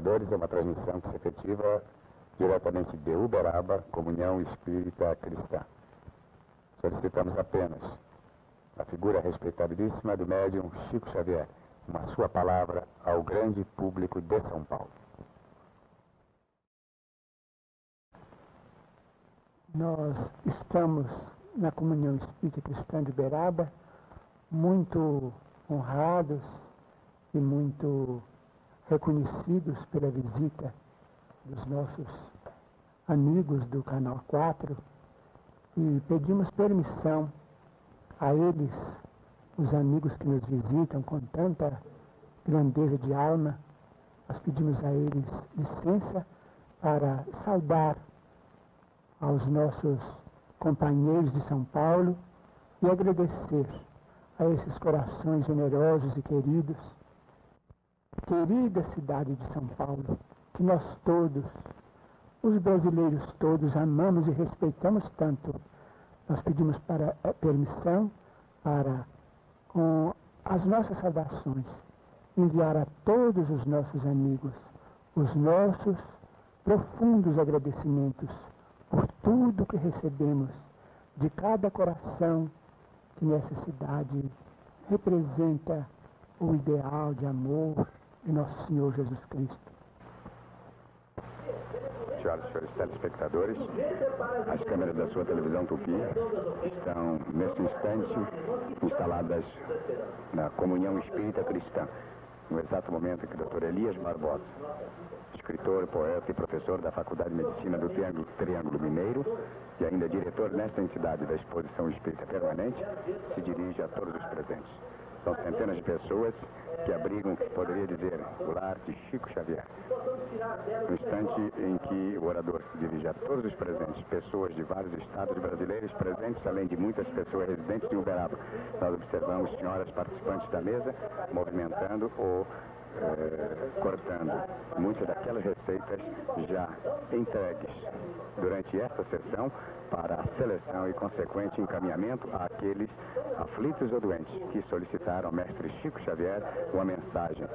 telespectadores, é uma transmissão que se efetiva diretamente de Uberaba, Comunhão Espírita Cristã. Solicitamos apenas a figura respeitabilíssima do médium Chico Xavier, uma sua palavra ao grande público de São Paulo. Nós estamos na Comunhão Espírita Cristã de Uberaba muito honrados e muito reconhecidos pela visita dos nossos amigos do Canal 4 e pedimos permissão a eles, os amigos que nos visitam com tanta grandeza de alma, nós pedimos a eles licença para saudar aos nossos companheiros de São Paulo e agradecer a esses corações generosos e queridos. Querida cidade de São Paulo, que nós todos, os brasileiros todos, amamos e respeitamos tanto. Nós pedimos para, eh, permissão para, com as nossas saudações, enviar a todos os nossos amigos os nossos profundos agradecimentos por tudo que recebemos de cada coração que nessa cidade representa o ideal de amor de nosso Senhor Jesus Cristo. Senhoras e senhores telespectadores, as câmeras da sua televisão Tupi estão, nesse instante, instaladas na Comunhão Espírita Cristã, no exato momento que o Dr. Elias Barbosa, escritor, poeta e professor da Faculdade de Medicina do Triângulo, Triângulo Mineiro e ainda diretor nesta entidade da Exposição Espírita Permanente, se dirige a todos os presentes. São centenas de pessoas que abrigam, poderia dizer, o lar de Chico Xavier. No instante em que o orador se dirige a todos os presentes, pessoas de vários estados brasileiros presentes, além de muitas pessoas residentes em Uberaba, nós observamos senhoras participantes da mesa movimentando o cortando muitas daquelas receitas já entregues durante esta sessão para a seleção e consequente encaminhamento àqueles aflitos ou doentes que solicitaram ao mestre Chico Xavier uma mensagem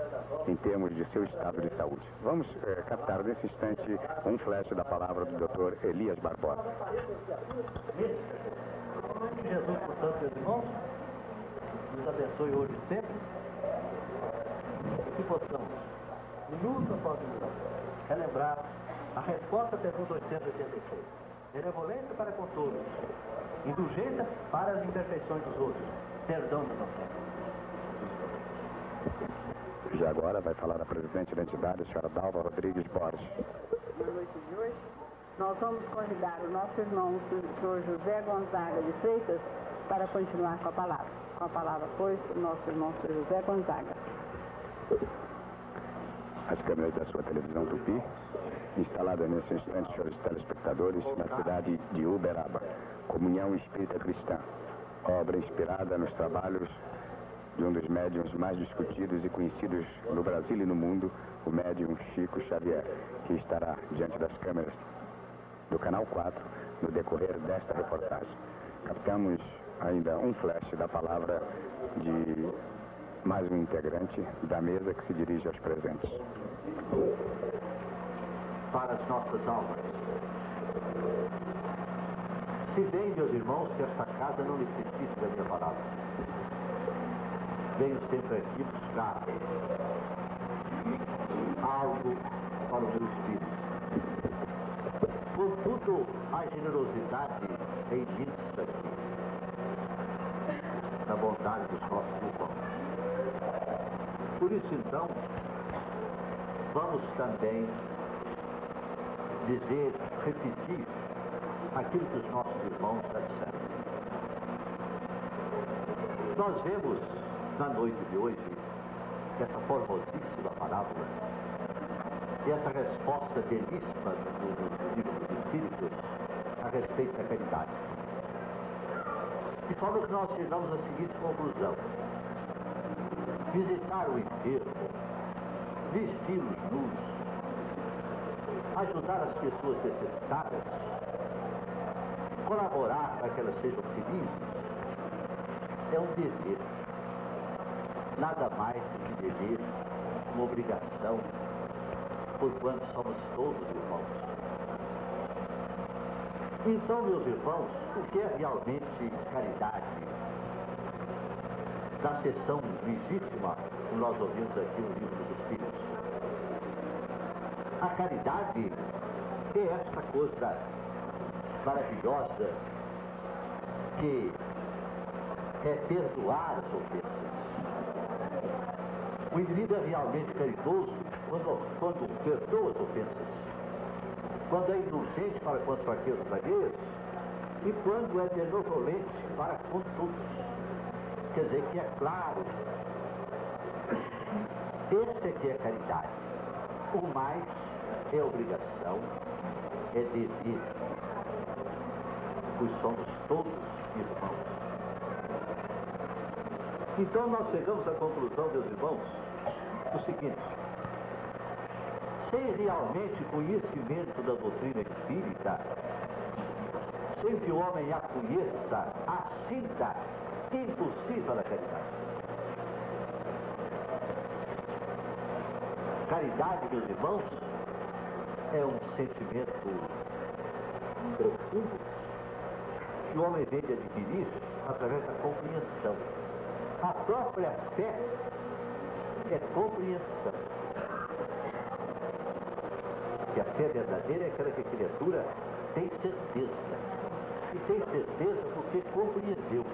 em termos de seu estado de saúde. Vamos eh, captar nesse instante um flash da palavra do Dr. Elias Barbosa. Jesus, portanto, meus irmãos, nos abençoe hoje sempre que possamos, minuto após minuto, relembrar a resposta à pergunta 886. Benevolência para com todos, indulgência para as imperfeições dos outros, perdão das ofensas. Já agora vai falar a presidente da entidade, a senhora Dalva Rodrigues Borges. Na noite de hoje, nós vamos convidar o nosso irmão, o senhor José Gonzaga de Freitas, para continuar com a palavra. Com a palavra, pois, o nosso irmão, o senhor José Gonzaga. As câmeras da sua televisão Tupi, instalada nesse instante, senhores telespectadores, na cidade de Uberaba, Comunhão Espírita Cristã, obra inspirada nos trabalhos de um dos médiums mais discutidos e conhecidos no Brasil e no mundo, o médium Chico Xavier, que estará diante das câmeras do Canal 4 no decorrer desta reportagem. Captamos ainda um flash da palavra de mais um integrante da mesa que se dirige aos presentes. Para as nossas almas. Se bem, meus irmãos, que esta casa não necessita da minha palavra. Venho sempre aqui buscar algo para o meu espírito. Contudo, a generosidade é imensa aqui, bondade dos nossos irmãos. Por isso, então, vamos também dizer, repetir aquilo que os nossos irmãos já disseram. Nós vemos na noite de hoje essa formosíssima parábola e essa resposta belíssima do, do, livro dos Espíritos a respeito da caridade. De forma que nós chegamos à seguinte conclusão visitar o enfermo, vesti-los nus, ajudar as pessoas necessitadas, colaborar para que elas sejam felizes, é um dever. Nada mais do que dever, uma obrigação porquanto somos todos irmãos. Então, meus irmãos, o que é realmente caridade? Na sessão que nós ouvimos aqui no livro dos Espíritos. A caridade é esta coisa maravilhosa que é perdoar as ofensas. O indivíduo é realmente caridoso quando, quando perdoa as ofensas, quando é indulgente para com as fraquezas e quando é benevolente para com todos. Quer dizer que é claro, esse é é caridade. O mais é obrigação, é dever, pois somos todos irmãos. Então nós chegamos à conclusão, meus irmãos, o seguinte. Sem realmente conhecimento da doutrina espírita, sem que o homem a conheça, a sinta, impossível a caridade. Caridade, meus irmãos, é um sentimento profundo que o homem vem de adquirir através da compreensão. A própria fé é compreensão. Que a fé verdadeira é aquela que a criatura tem certeza. E tem certeza porque compreendeu.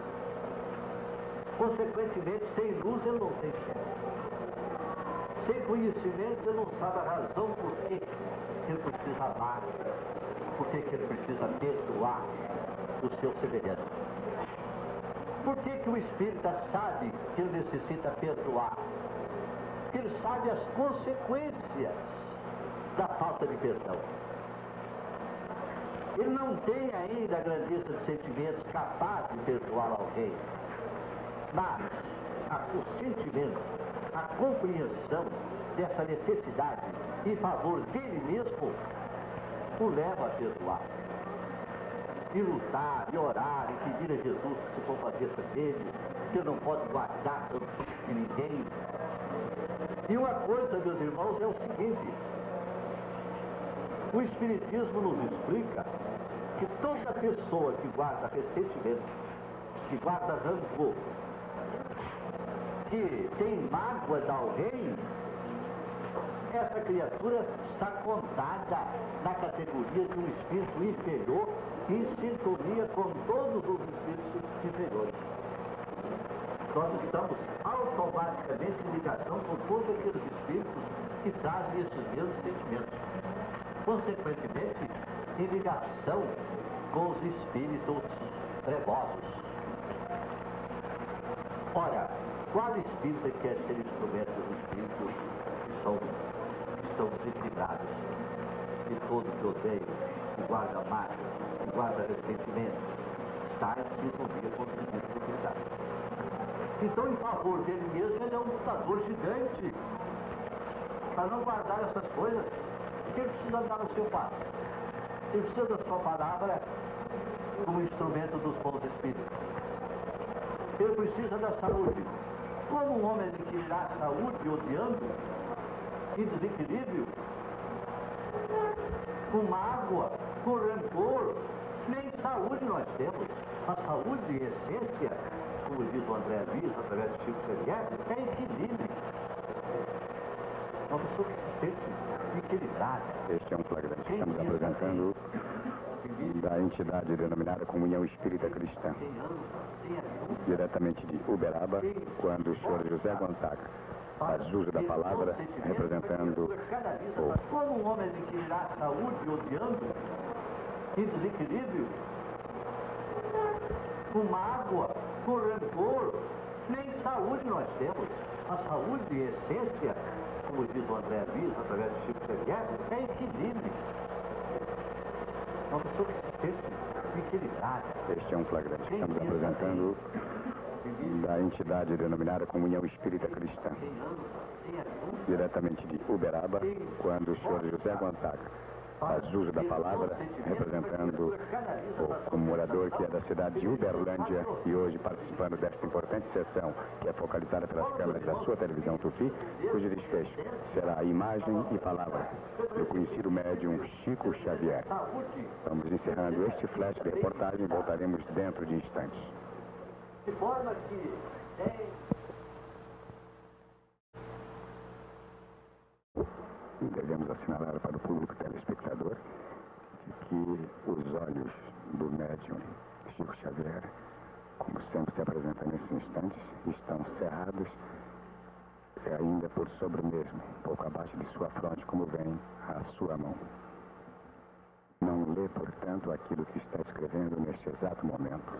Consequentemente, sem luz ele não tem fé. Sem conhecimento ele não sabe a razão por que ele precisa amar, por que ele precisa perdoar o seu semelhante. Por que, que o espírita sabe que ele necessita perdoar? Porque ele sabe as consequências da falta de perdão. Ele não tem ainda a grandeza de sentimentos capaz de perdoar alguém. Mas o sentimento, compreensão dessa necessidade em favor dele mesmo o leva a perdoar e lutar, e orar, e pedir a Jesus que se compadeça dele, que ele não pode guardar de ninguém. E uma coisa, meus irmãos, é o seguinte: o Espiritismo nos explica que toda pessoa que guarda ressentimento, que guarda rancor, que tem mágoa de alguém, essa criatura está contada na categoria de um espírito inferior em sintonia com todos os espíritos inferiores. Nós estamos automaticamente em ligação com todos aqueles espíritos que trazem esses mesmos sentimentos. Consequentemente, em ligação com os espíritos trevosos. Ora, qual espírito quer ser instrumento dos espíritos que são são desequilibrados. E todo que odeia, que guarda mágoa, que guarda ressentimento, está em sintonia com o espírito desequilibrado. Então, em favor dele mesmo, ele é um lutador gigante. Para não guardar essas coisas, ele precisa andar no seu passo. Ele precisa da sua palavra como instrumento dos bons espíritos. Ele precisa da saúde. Como um homem adquirirá saúde odiando, em desequilíbrio, com mágoa, com rancor, nem saúde nós temos. A saúde, em essência, como diz o André Luiz, através do Chico Xavier, é equilíbrio. Uma pessoa que se sente equilibrada. Este é um flagrante estamos apresentando da entidade denominada Comunhão Espírita Cristã, diretamente de Uberaba, quando o senhor José Gonzaga faz uso da palavra representando o... Como um homem adquirirá saúde odiando, em desequilíbrio, com mágoa, com rancor, nem saúde nós temos. A saúde, em essência, como diz o André Luiz, através do Chico Xavier, é equilíbrio. Equilibrada. Este é um flagrante que estamos apresentando da entidade denominada Comunhão Espírita Cristã, diretamente de Uberaba, quando o senhor José Gonzaga faz uso da palavra, representando o, o morador que é da cidade de Uberlândia e hoje participando desta importante sessão, que é focalizada pelas câmeras da sua televisão Tupi, cujo desfecho será imagem e palavra do conhecido médium Chico Xavier. Estamos encerrando este flash de reportagem e voltaremos dentro de instantes. De forma que tem devemos assinalar para o público telespectador que os olhos do médium Chico Xavier, como sempre se apresenta nesses instantes, estão cerrados e ainda por sobre mesmo, pouco abaixo de sua fronte, como vem a sua mão. Não lê, portanto, aquilo que está escrevendo neste exato momento.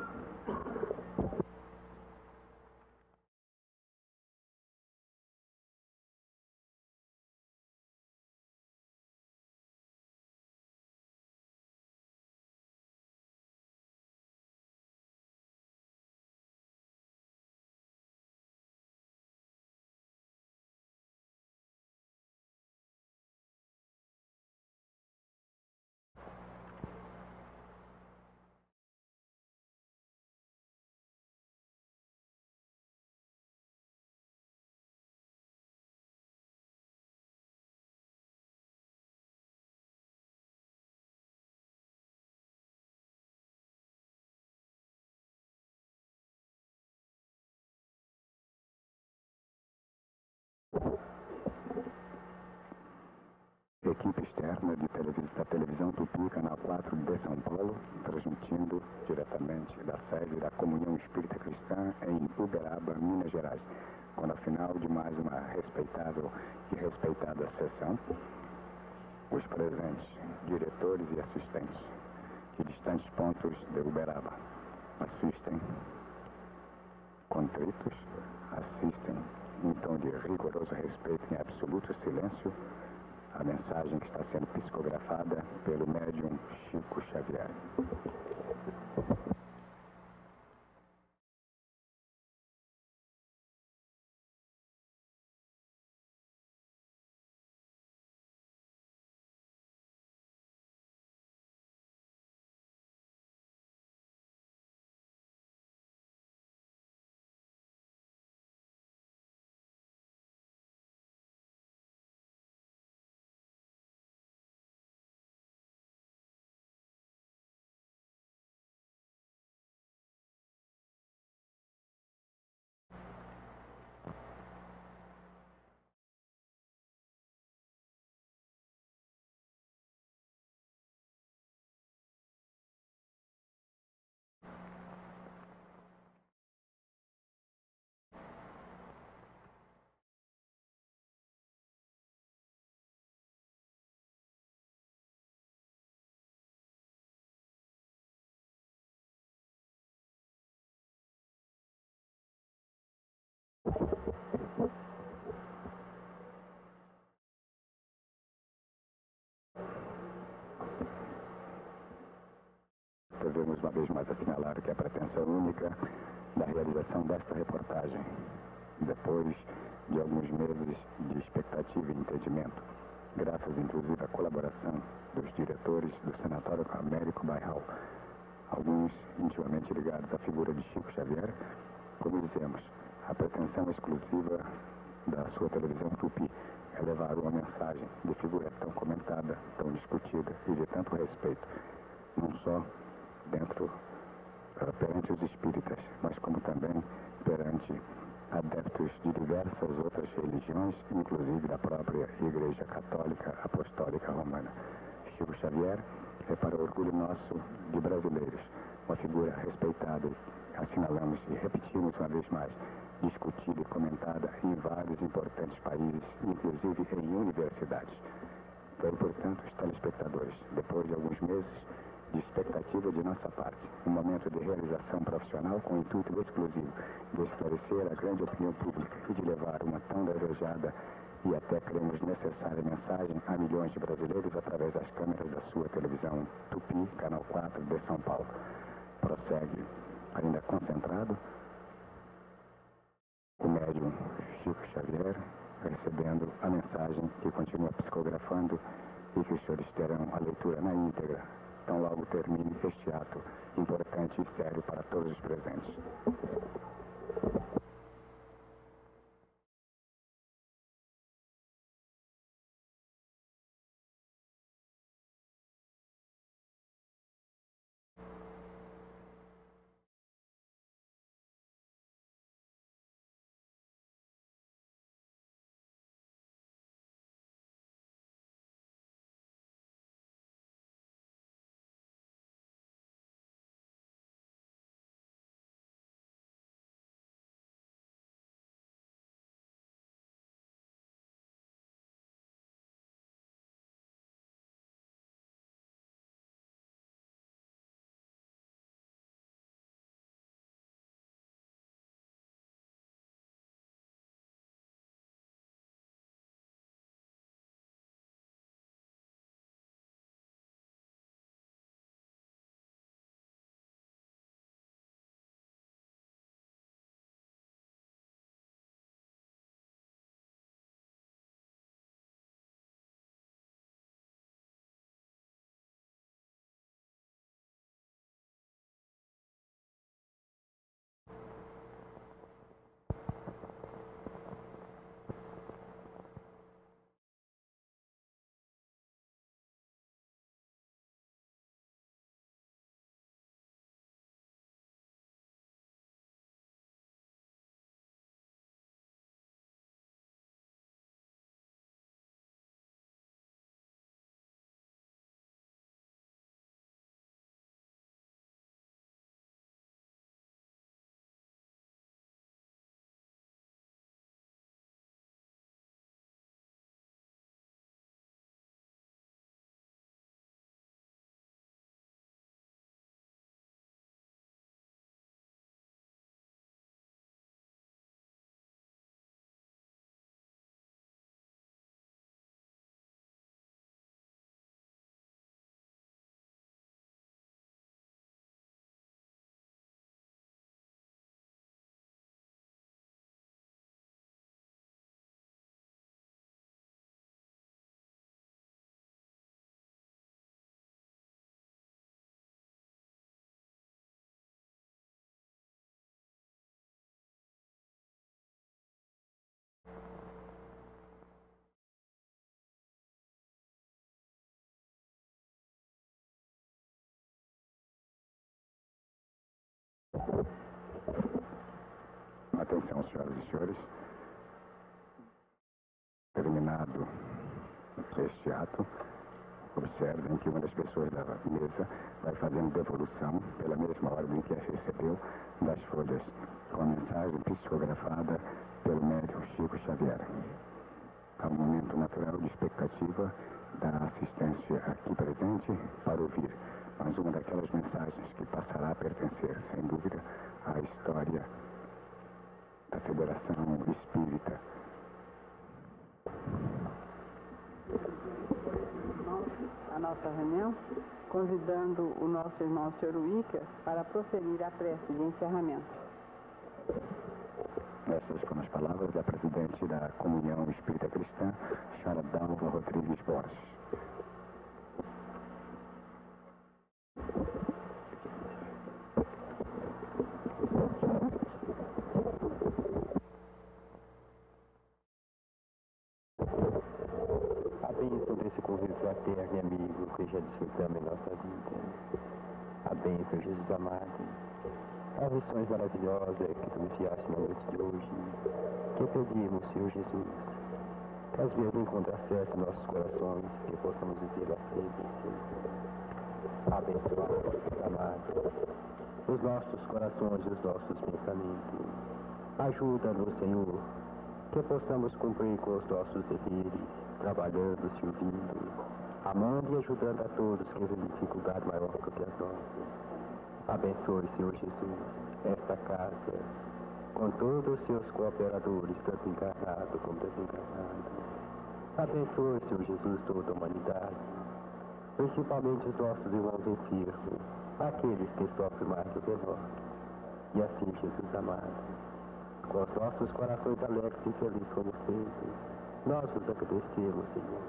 Externa de da televisão Tupi, canal 4 de São Paulo, transmitindo diretamente da sede da Comunhão Espírita Cristã em Uberaba, Minas Gerais. Quando, afinal de mais uma respeitável e respeitada sessão, os presentes, diretores e assistentes de distantes pontos de Uberaba assistem contritos, assistem em tom de rigoroso respeito em absoluto silêncio a mensagem que está sendo psicografada pelo médium Chico Xavier. Devemos uma vez mais assinalar que a pretensão única da realização desta reportagem, depois de alguns meses de expectativa e entendimento, graças inclusive à colaboração dos diretores do Sanatório Américo Bairral, alguns intimamente ligados à figura de Chico Xavier, como dizemos, a pretensão exclusiva da sua televisão Tupi é levar uma mensagem de figura tão comentada, tão discutida e de tanto respeito, não só dentro uh, perante os espíritas, mas como também perante adeptos de diversas outras religiões, inclusive da própria Igreja Católica Apostólica Romana. Chico Xavier é para o orgulho nosso de brasileiros, uma figura respeitada, assinalamos e repetimos uma vez mais, discutida e comentada em vários importantes países, inclusive em universidades. Então, portanto, os telespectadores, depois de alguns meses, de expectativa de nossa parte. Um momento de realização profissional com o intuito exclusivo de esclarecer a grande opinião pública e de levar uma tão desejada e até cremos necessária mensagem a milhões de brasileiros através das câmeras da sua televisão Tupi, Canal 4 de São Paulo. Prossegue, ainda concentrado, o médium Atenção, senhoras e senhores. Terminado este ato, observem que uma das pessoas da mesa vai fazendo devolução, pela mesma ordem que as recebeu, das folhas, com a mensagem psicografada pelo médico Chico Xavier. Há um momento natural de expectativa da assistência aqui presente para ouvir mais uma daquelas mensagens que passará a pertencer, sem dúvida, à história da Federação Espírita. A nossa reunião, convidando o nosso irmão Sr. Wicker para proferir a prece de encerramento. Essas foram as palavras da presidente da Comunhão Espírita Cristã, Sra. Dalva Rodrigues Borges. A bênção desse convívio fraterno e amigo que já desfrutamos em nossa vida. A bênção, Jesus amado. As lições maravilhosas que tu enviaste na noite de hoje. Que pedimos, Senhor Jesus, que às vezes encontre acesso em nossos corações, que possamos viver a sempre, Senhor. Abençoa, amado, os nossos corações e os nossos pensamentos. Ajuda-nos, Senhor, que possamos cumprir com os nossos deveres, trabalhando, servindo, amando e ajudando a todos que vivem dificuldade maior do que as nossas. Abençoe, Senhor Jesus, esta casa, com todos os seus cooperadores, tanto encarnados como desencarnados. Abençoe, Senhor Jesus, toda a humanidade, principalmente os nossos irmãos enfermos, aqueles que sofrem mais do que nós. E assim, Jesus amado, com os nossos corações alegres e felizes como sempre, nós nos agradecemos, Senhor,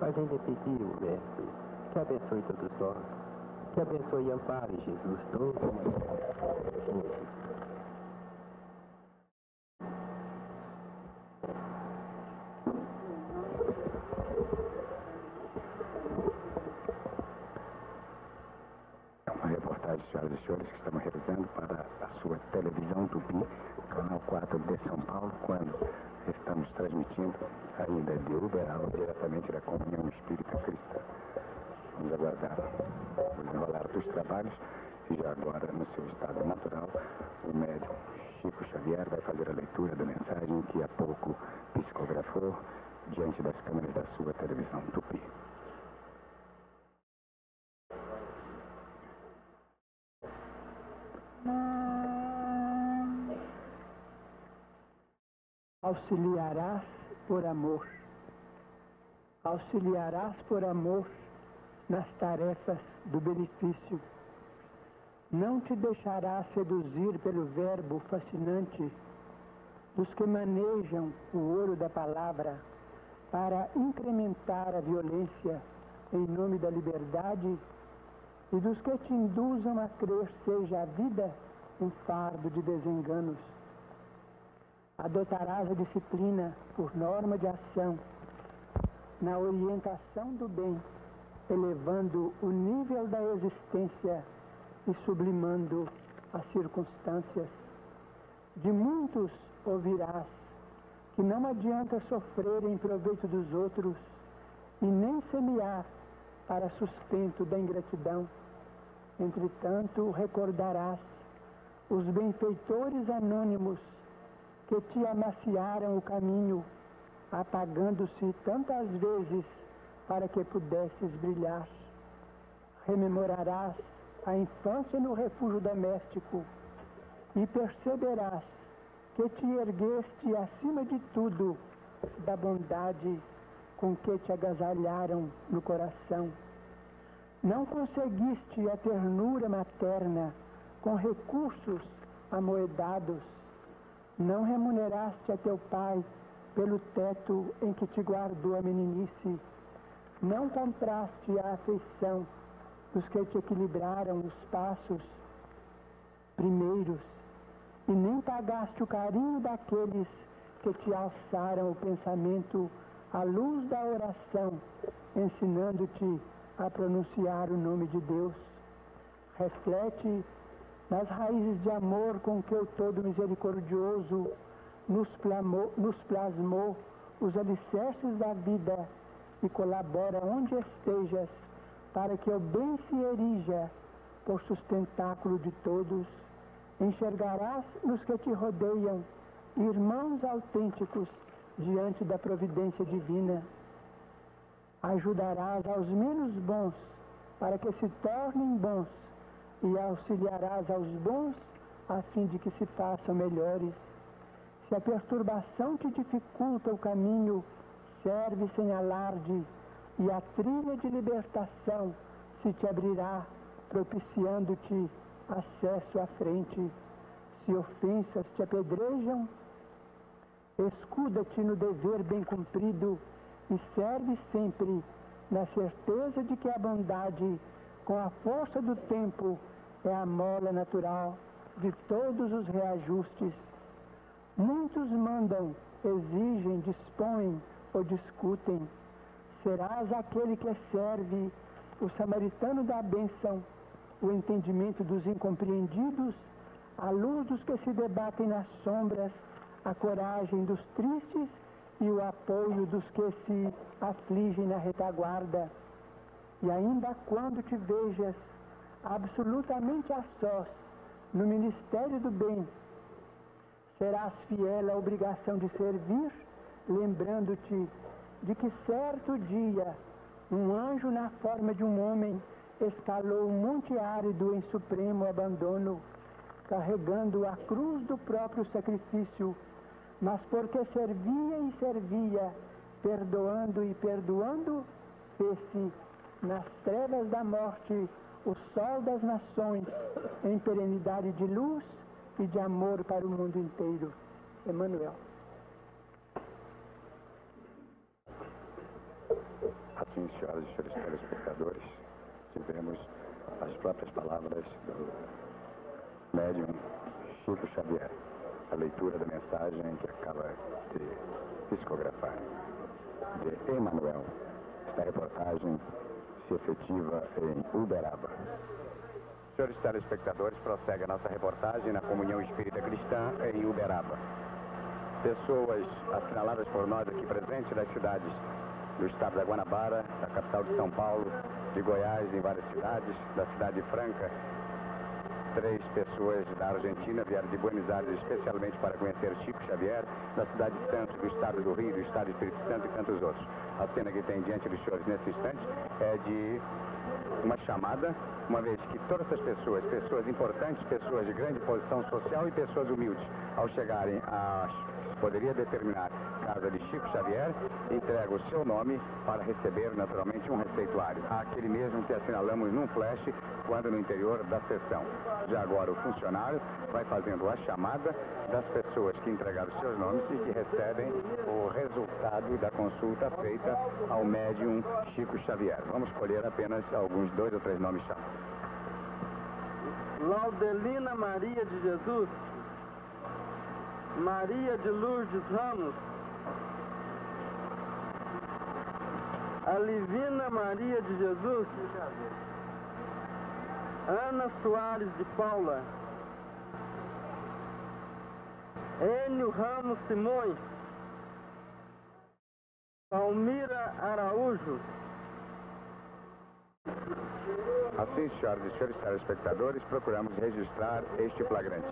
Mas ainda pedi o Mestre que abençoe todos nós, que abençoe e ampare Jesus todos nós. É uma reportagem, senhoras e senhores, que estamos realizando para a sua televisão Tupi, canal 4 de São Paulo, quando estamos transmitindo ainda de Uberaba, diretamente da Comunhão Espírita Cristã. Vamos aguardar o desenrolar dos trabalhos e já agora, no seu estado natural, o médium Chico Xavier vai fazer a leitura da mensagem que há pouco psicografou diante das câmeras da sua televisão Tupi. Auxiliarás por amor. Auxiliarás por amor nas tarefas do benefício. Não te deixarás seduzir pelo verbo fascinante dos que manejam o ouro da palavra para incrementar a violência em nome da liberdade e dos que te induzam a crer seja a vida um fardo de desenganos adotarás a disciplina por norma de ação na orientação do bem, elevando o nível da existência e sublimando as circunstâncias. De muitos ouvirás que não adianta sofrer em proveito dos outros e nem semear para sustento da ingratidão. Entretanto, recordarás os benfeitores anônimos que te amaciaram o caminho, apagando-se tantas vezes para que pudesses brilhar. Rememorarás a infância no refúgio doméstico e perceberás que te ergueste acima de tudo da bondade com que te agasalharam no coração. Não conseguiste a ternura materna com recursos amoedados não remuneraste a teu pai pelo teto em que te guardou a meninice. Não compraste a afeição dos que te equilibraram os passos primeiros. E nem pagaste o carinho daqueles que te alçaram o pensamento à luz da oração, ensinando-te a pronunciar o nome de Deus. Reflete nas raízes de amor com que o Todo Misericordioso nos, plamou, nos plasmou os alicerces da vida e colabora onde estejas para que o bem se erija por sustentáculo de todos. Enxergarás nos que te rodeiam irmãos autênticos diante da providência divina. Ajudarás aos menos bons para que se tornem bons e auxiliarás aos bons a fim de que se façam melhores. Se a perturbação te dificulta o caminho, serve sem alarde, e a trilha de libertação se te abrirá, propiciando-te acesso à frente. Se ofensas te apedrejam, escuda-te no dever bem cumprido e serve sempre na certeza de que a bondade com a força do tempo, é a mola natural de todos os reajustes. Muitos mandam, exigem, dispõem ou discutem. Serás aquele que serve, o samaritano da bênção, o entendimento dos incompreendidos, a luz dos que se debatem nas sombras, a coragem dos tristes e o apoio dos que se afligem na retaguarda e ainda quando te vejas absolutamente a sós no ministério do bem, serás fiel à obrigação de servir, lembrando-te de que certo dia um anjo na forma de um homem escalou um monte árido em supremo abandono, carregando a cruz do próprio sacrifício, mas porque servia e servia, perdoando e perdoando, fez-se nas trevas da morte, o sol das nações, em perenidade de luz e de amor para o mundo inteiro. Emmanuel. Assim senhoras e senhores telespectadores, tivemos as próprias palavras do médium Chico Xavier, a leitura da mensagem que acaba de psicografar, de Emanuel. Esta reportagem se efetiva em Uberaba. Senhores telespectadores, prossegue a nossa reportagem na Comunhão Espírita Cristã em Uberaba. Pessoas assinaladas por nós aqui presentes das cidades do estado da Guanabara, da capital de São Paulo, de Goiás, em várias cidades, da cidade de Franca. Três pessoas da Argentina vieram de Buenos Aires especialmente para conhecer Chico Xavier, da cidade de Santos, do estado do Rio, do estado do Espírito Santo e tantos outros. A cena que tem diante dos senhores nesse instante é de uma chamada, uma vez que todas essas pessoas, pessoas importantes, pessoas de grande posição social e pessoas humildes, ao chegarem às poderia determinar casa de Chico Xavier, entrega o seu nome para receber naturalmente um receituário. Aquele mesmo que assinalamos num flash quando no interior da sessão. Já agora o funcionário vai fazendo a chamada das pessoas que entregaram seus nomes e que recebem o resultado da consulta feita ao médium Chico Xavier. Vamos escolher apenas alguns dois ou três nomes chamados. Laudelina Maria de Jesus, Maria de Lourdes Ramos, Alivina Maria de Jesus, Ana Soares de Paula, Enio Ramos Simões, Palmira Araújo, Assim, senhoras e senhores telespectadores, procuramos registrar este flagrante.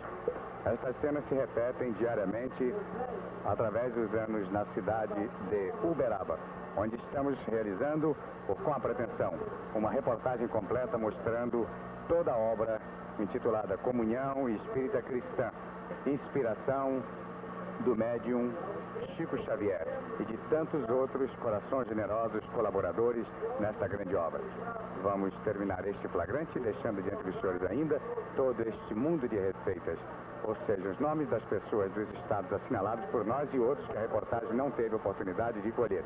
Estas cenas se repetem diariamente através dos anos na cidade de Uberaba, onde estamos realizando, com a pretensão, uma reportagem completa mostrando toda a obra intitulada Comunhão Espírita Cristã, inspiração do médium Chico Xavier e de tantos outros corações generosos colaboradores nesta grande obra. Vamos terminar este flagrante deixando diante dos senhores ainda todo este mundo de receitas, ou seja, os nomes das pessoas dos estados assinalados por nós e outros que a reportagem não teve oportunidade de colher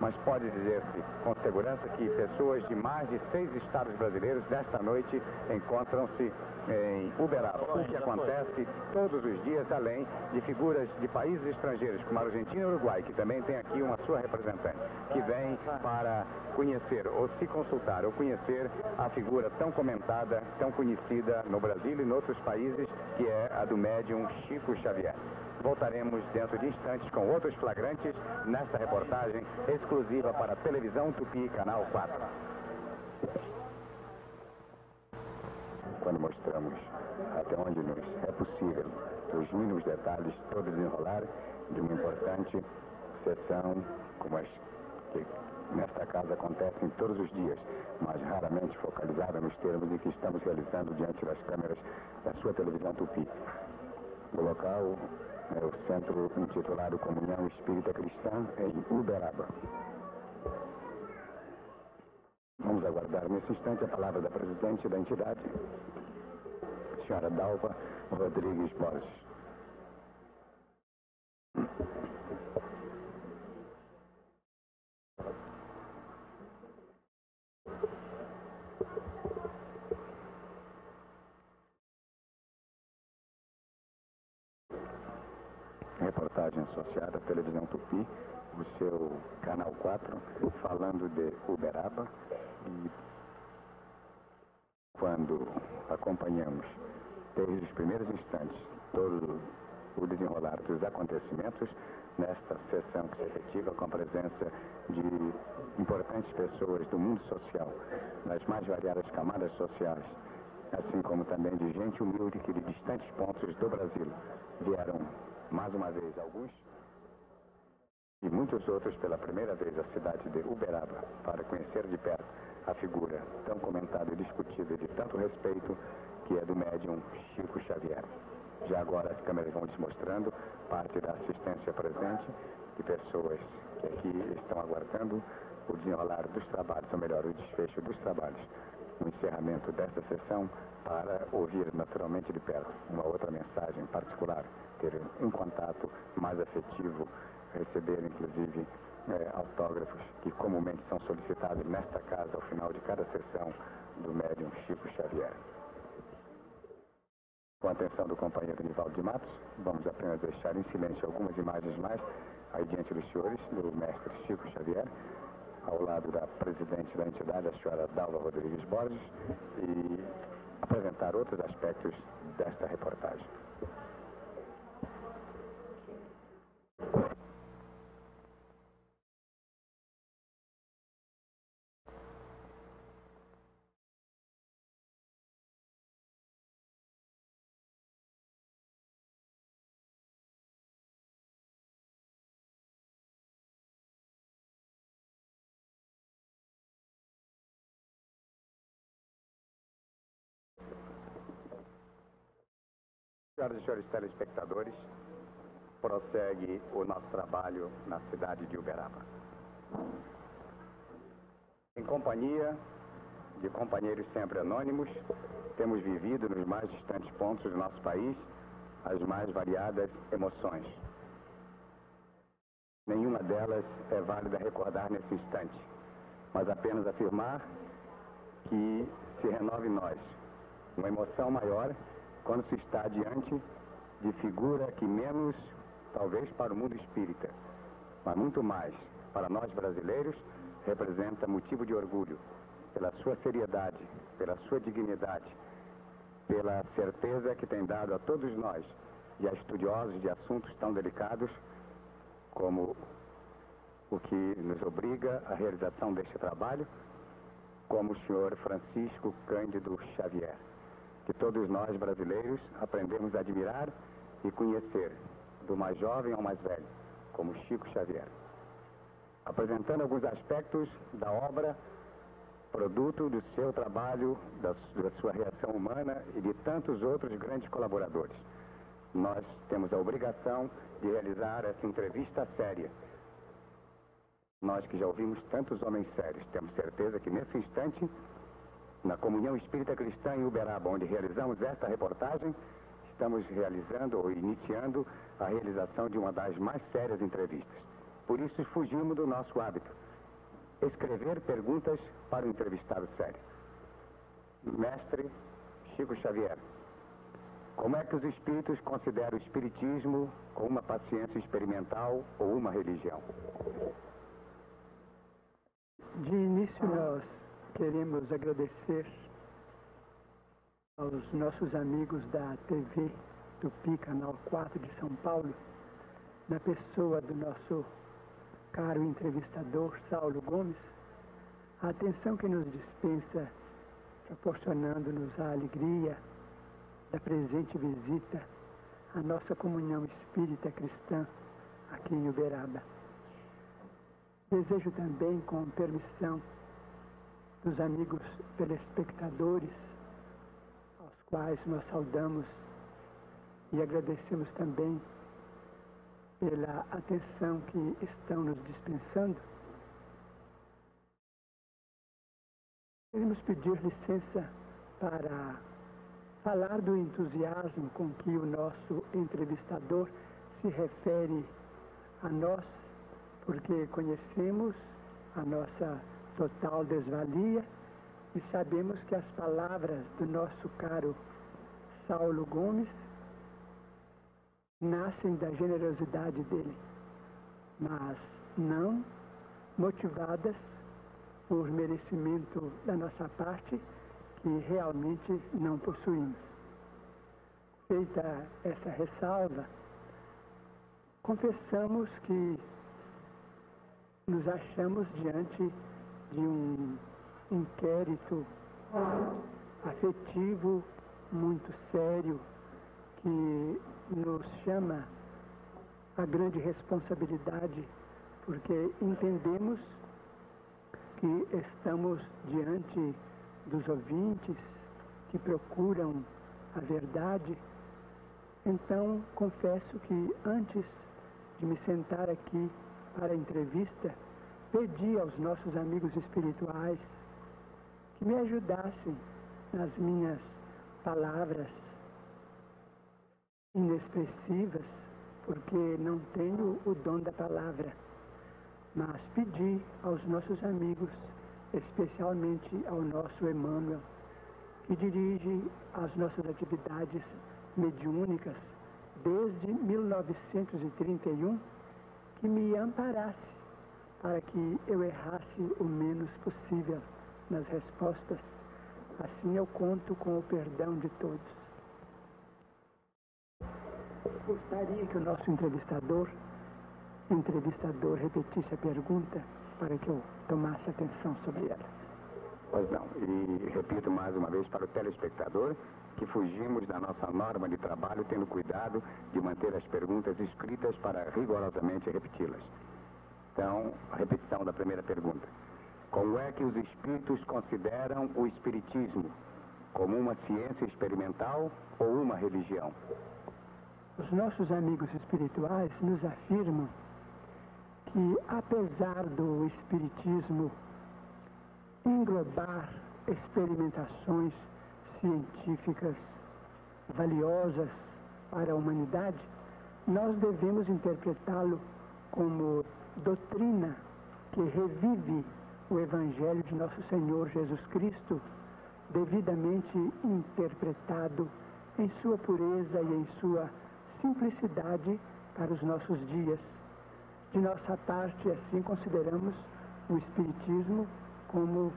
mas pode dizer-se com segurança que pessoas de mais de seis estados brasileiros nesta noite encontram-se em Uberaba, o que acontece todos os dias, além de figuras de países estrangeiros, como a Argentina e o Uruguai, que também tem aqui uma sua representante, que vem para conhecer ou se consultar ou conhecer a figura tão comentada, tão conhecida no Brasil e em outros países, que é a do médium Chico Xavier. Voltaremos dentro de instantes com outros flagrantes nesta reportagem exclusiva para a Televisão Tupi, Canal 4. Quando mostramos até onde nos é possível os mínimos detalhes, todo desenrolar de uma importante sessão como as que nesta casa acontecem todos os dias, mas raramente focalizada nos termos em que estamos realizando diante das câmeras da sua televisão Tupi. O local é o centro intitulado Comunhão Espírita Cristã em Uberaba. Vamos aguardar nesse instante a palavra da presidente da entidade, senhora Dalva Rodrigues Borges. reportagem associada à televisão Tupi, o seu canal 4, falando de Uberaba e quando acompanhamos desde os primeiros instantes todo o desenrolar dos acontecimentos nesta sessão que se efetiva com a presença de importantes pessoas do mundo social, nas mais variadas assim como também de gente humilde que de distantes pontos do Brasil vieram mais uma vez alguns e muitos outros pela primeira vez à cidade de Uberaba para conhecer de perto a figura tão comentada e discutida de tanto respeito que é do médium Chico Xavier. Já agora as câmeras vão te mostrando parte da assistência presente de pessoas que aqui estão aguardando o desenrolar dos trabalhos, ou melhor, o desfecho dos trabalhos, o encerramento desta sessão para ouvir naturalmente de perto uma outra mensagem particular ter um contato mais afetivo, receber inclusive é, autógrafos que comumente são solicitados nesta casa ao final de cada sessão do médium Chico Xavier. Com a atenção do companheiro Nivaldo de Matos, vamos apenas deixar em silêncio algumas imagens mais aí diante dos senhores, do mestre Chico Xavier, ao lado da presidente da entidade, a senhora Dalva Rodrigues Borges, e apresentar outros aspectos desta reportagem. Senhoras e senhores telespectadores, prossegue o nosso trabalho na cidade de Uberaba. Em companhia de companheiros sempre anônimos, temos vivido nos mais distantes pontos do nosso país as mais variadas emoções. Nenhuma delas é válida recordar nesse instante, mas apenas afirmar que se renove em nós uma emoção maior quando se está diante de figura que menos, talvez para o mundo espírita, mas muito mais para nós brasileiros, representa motivo de orgulho pela sua seriedade, pela sua dignidade, pela certeza que tem dado a todos nós e a estudiosos de assuntos tão delicados como o que nos obriga à realização deste trabalho, como o senhor Francisco Cândido Xavier que todos nós brasileiros aprendemos a admirar e conhecer, do mais jovem ao mais velho, como Chico Xavier. Apresentando alguns aspectos da obra, produto do seu trabalho, da, da sua reação humana e de tantos outros grandes colaboradores. Nós temos a obrigação de realizar essa entrevista séria. Nós que já ouvimos tantos homens sérios, temos certeza que nesse instante na Comunhão Espírita Cristã em Uberaba, onde realizamos esta reportagem, estamos realizando ou iniciando a realização de uma das mais sérias entrevistas. Por isso fugimos do nosso hábito. Escrever perguntas para o entrevistado sério. Mestre Chico Xavier, como é que os espíritos consideram o espiritismo uma paciência experimental ou uma religião? De início, nós queremos agradecer aos nossos amigos da TV Tupi, Canal 4 de São Paulo, na pessoa do nosso caro entrevistador Saulo Gomes, a atenção que nos dispensa, proporcionando-nos a alegria da presente visita à nossa comunhão espírita cristã aqui em Uberaba. Desejo também, com permissão dos amigos telespectadores, aos quais nós saudamos e agradecemos também pela atenção que estão nos dispensando. Queremos pedir licença para falar do entusiasmo com que o nosso entrevistador se refere a nós, porque conhecemos a nossa total desvalia e sabemos que as palavras do nosso caro Saulo Gomes nascem da generosidade dele, mas não motivadas por merecimento da nossa parte que realmente não possuímos. Feita essa ressalva, confessamos que nos achamos diante de um inquérito afetivo muito sério que nos chama a grande responsabilidade, porque entendemos que estamos diante dos ouvintes que procuram a verdade. Então, confesso que antes de me sentar aqui para a entrevista, pedi aos nossos amigos espirituais que me ajudassem nas minhas palavras inexpressivas, porque não tenho o dom da palavra. mas pedi aos nossos amigos, especialmente ao nosso Emmanuel, que dirige as nossas atividades mediúnicas desde 1931, que me amparasse para que eu errasse o menos possível nas respostas. Assim eu conto com o perdão de todos. Gostaria que o nosso entrevistador, entrevistador repetisse a pergunta para que eu tomasse atenção sobre ela. Pois não. E repito mais uma vez para o telespectador que fugimos da nossa norma de trabalho tendo cuidado de manter as perguntas escritas para rigorosamente repeti-las. Então, repetição da primeira pergunta. Como é que os espíritos consideram o espiritismo? Como uma ciência experimental ou uma religião? Os nossos amigos espirituais nos afirmam que, apesar do espiritismo englobar experimentações científicas valiosas para a humanidade, nós devemos interpretá-lo como doutrina que revive o Evangelho de Nosso Senhor Jesus Cristo, devidamente interpretado em sua pureza e em sua simplicidade para os nossos dias. De nossa parte, assim consideramos o Espiritismo como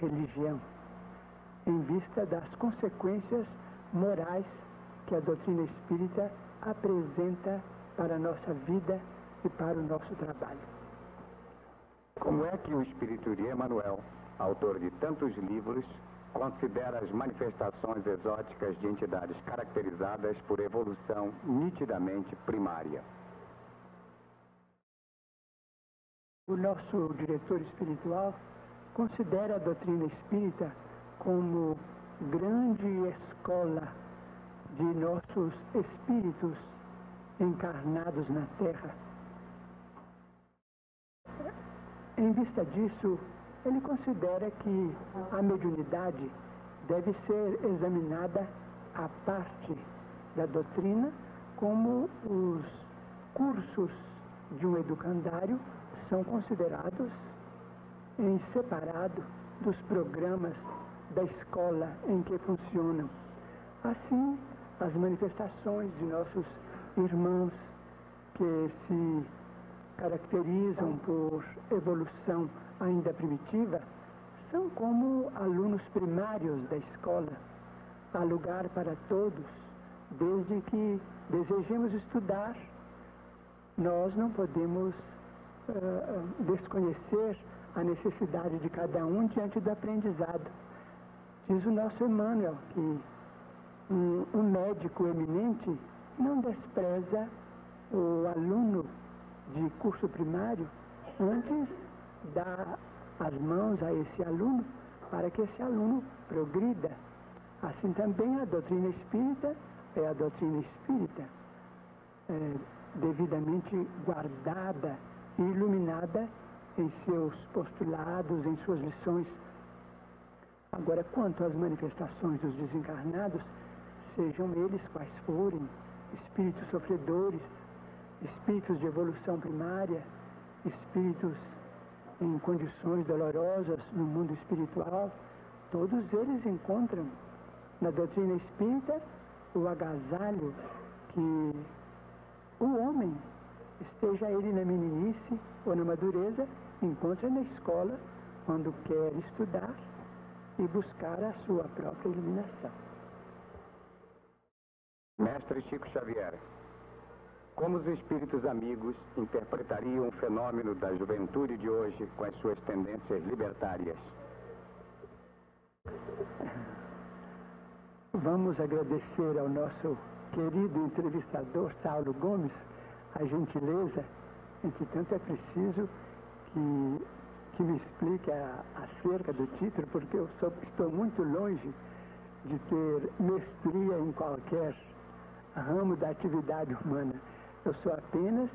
religião, em vista das consequências morais que a doutrina espírita apresenta para a nossa vida e para o nosso trabalho. Como é que o Espírito de Emmanuel, autor de tantos livros, considera as manifestações exóticas de entidades caracterizadas por evolução nitidamente primária? O nosso diretor espiritual considera a doutrina espírita como grande escola de nossos espíritos encarnados na Terra. Em vista disso, ele considera que a mediunidade deve ser examinada à parte da doutrina, como os cursos de um educandário são considerados em separado dos programas da escola em que funcionam. Assim, as manifestações de nossos irmãos que se caracterizam por evolução ainda primitiva são como alunos primários da escola. Há lugar para todos, desde que desejemos estudar. Nós não podemos uh, desconhecer a necessidade de cada um diante do aprendizado. Diz o nosso Emmanuel que um, um médico eminente não despreza o aluno de curso primário antes dá as mãos a esse aluno para que esse aluno progrida. Assim também a doutrina espírita é a doutrina espírita, é, devidamente guardada e iluminada em seus postulados, em suas lições. Agora, quanto às manifestações dos desencarnados, sejam eles quais forem, espíritos sofredores, espíritos de evolução primária, espíritos em condições dolorosas no mundo espiritual, todos eles encontram na doutrina espírita o agasalho que o homem, esteja ele na meninice ou na madureza, encontra na escola quando quer estudar e buscar a sua própria iluminação. Mestre Chico Xavier, como os espíritos amigos interpretariam o fenômeno da juventude de hoje com as suas tendências libertárias? Vamos agradecer ao nosso querido entrevistador Saulo Gomes a gentileza. Entretanto, é preciso que, que me explique a, acerca do título, porque eu sou, estou muito longe de ter mestria em qualquer ramo da atividade humana. Eu sou apenas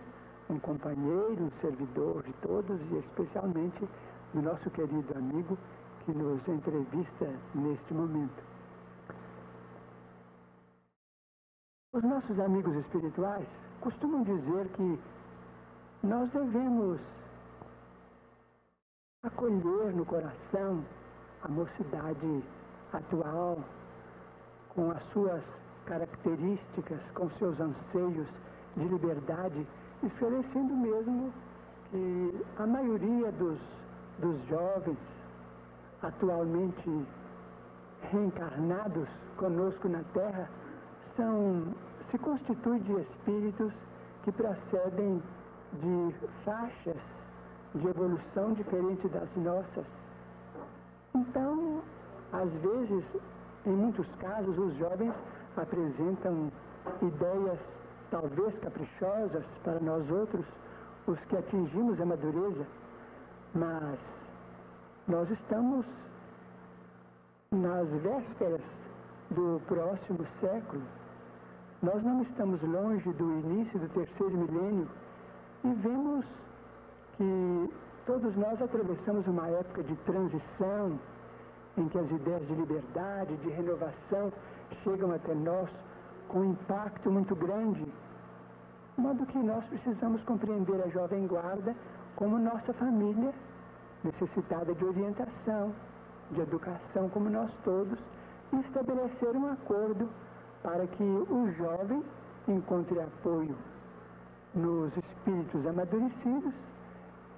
um companheiro, um servidor de todos e especialmente do nosso querido amigo que nos entrevista neste momento. Os nossos amigos espirituais costumam dizer que nós devemos acolher no coração a mocidade atual, com as suas características, com seus anseios de liberdade, esclarecendo mesmo que a maioria dos, dos jovens atualmente reencarnados conosco na Terra são, se constituem de espíritos que procedem de faixas de evolução diferente das nossas. Então, às vezes, em muitos casos, os jovens apresentam ideias talvez caprichosas para nós outros, os que atingimos a madureza, mas nós estamos nas vésperas do próximo século. Nós não estamos longe do início do terceiro milênio e vemos que todos nós atravessamos uma época de transição em que as ideias de liberdade, de renovação chegam até nós com um impacto muito grande, de modo que nós precisamos compreender a jovem guarda como nossa família necessitada de orientação, de educação como nós todos, e estabelecer um acordo para que o jovem encontre apoio nos espíritos amadurecidos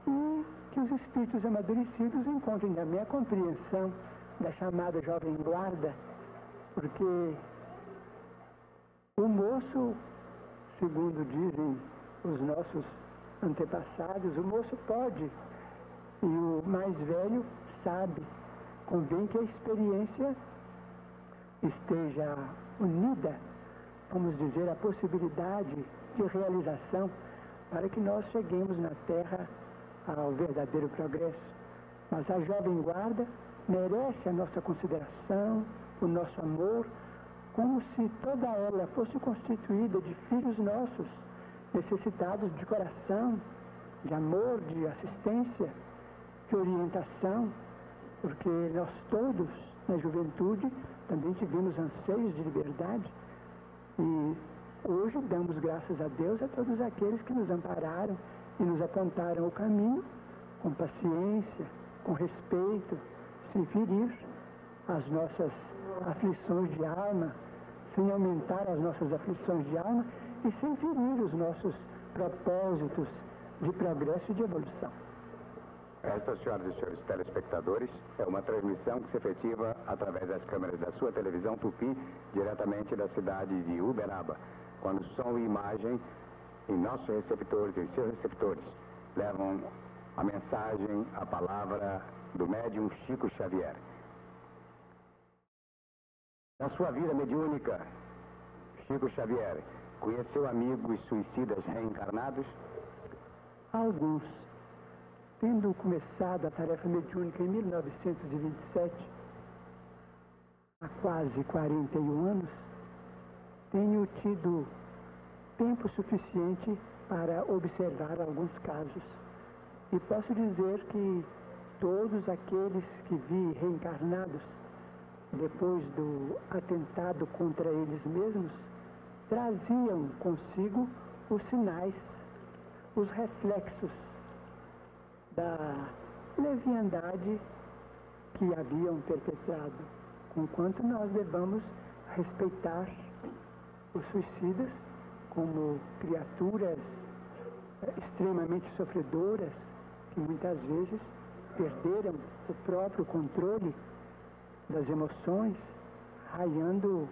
e que os espíritos amadurecidos encontrem também a compreensão da chamada jovem guarda, porque o moço, segundo dizem os nossos antepassados, o moço pode e o mais velho sabe. Convém que a experiência esteja unida, vamos dizer, a possibilidade de realização para que nós cheguemos na Terra ao verdadeiro progresso. Mas a jovem guarda merece a nossa consideração, o nosso amor, como se toda ela fosse constituída de filhos nossos, necessitados de coração, de amor, de assistência, de orientação, porque nós todos, na juventude, também tivemos anseios de liberdade. E hoje damos graças a Deus a todos aqueles que nos ampararam e nos apontaram o caminho com paciência, com respeito, sem ferir as nossas aflições de alma, sem aumentar as nossas aflições de alma e sem ferir os nossos propósitos de progresso e de evolução. Esta, senhoras e senhores telespectadores, é uma transmissão que se efetiva através das câmeras da sua televisão Tupi, diretamente da cidade de Uberaba, quando som e imagem em nossos receptores, em seus receptores, levam a mensagem, a palavra do médium Chico Xavier. Na sua vida mediúnica, Chico Xavier conheceu amigos suicidas reencarnados? Alguns Tendo começado a tarefa mediúnica em 1927, há quase 41 anos, tenho tido tempo suficiente para observar alguns casos. E posso dizer que todos aqueles que vi reencarnados depois do atentado contra eles mesmos traziam consigo os sinais, os reflexos da leviandade que haviam perpetrado, enquanto nós devamos respeitar os suicidas como criaturas eh, extremamente sofredoras que muitas vezes perderam o próprio controle das emoções, raiando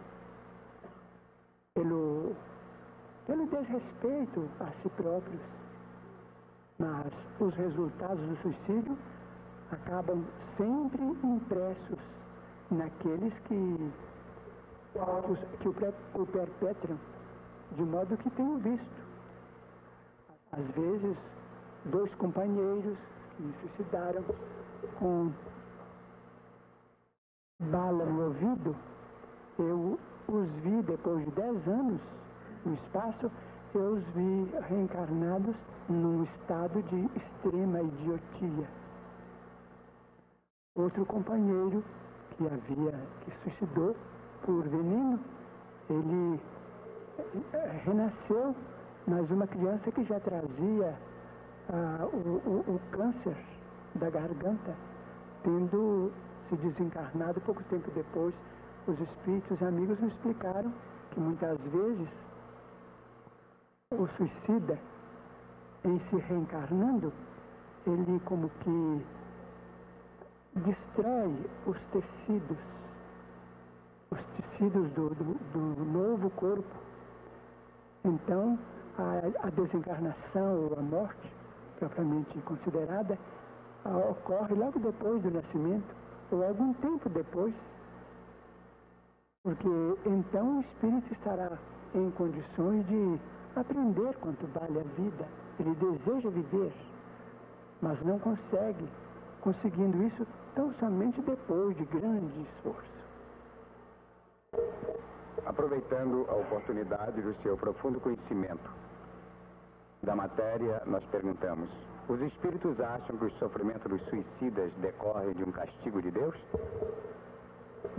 pelo, pelo desrespeito a si próprios. Mas os resultados do suicídio acabam sempre impressos naqueles que, que o perpetram, de modo que tenho visto. Às vezes, dois companheiros que se suicidaram com bala no ouvido, eu os vi depois de dez anos no espaço, eu os vi reencarnados num estado de extrema idiotia. Outro companheiro que havia, que suicidou por veneno, ele eh, renasceu, mas uma criança que já trazia ah, o, o, o, câncer da garganta, tendo se desencarnado pouco tempo depois. Os espíritos amigos me explicaram que muitas vezes o suicida, em se reencarnando, ele como que destrói os tecidos, os tecidos do, do, do novo corpo. Então, a, a desencarnação ou a morte, propriamente considerada, ocorre logo depois do nascimento, ou algum tempo depois, porque então o espírito estará em condições de aprender quanto vale a vida. Ele deseja viver, mas não consegue, conseguindo isso tão somente depois de grande esforço. Aproveitando a oportunidade do seu profundo conhecimento da matéria, nós perguntamos: os espíritos acham que o sofrimento dos suicidas decorre de um castigo de Deus?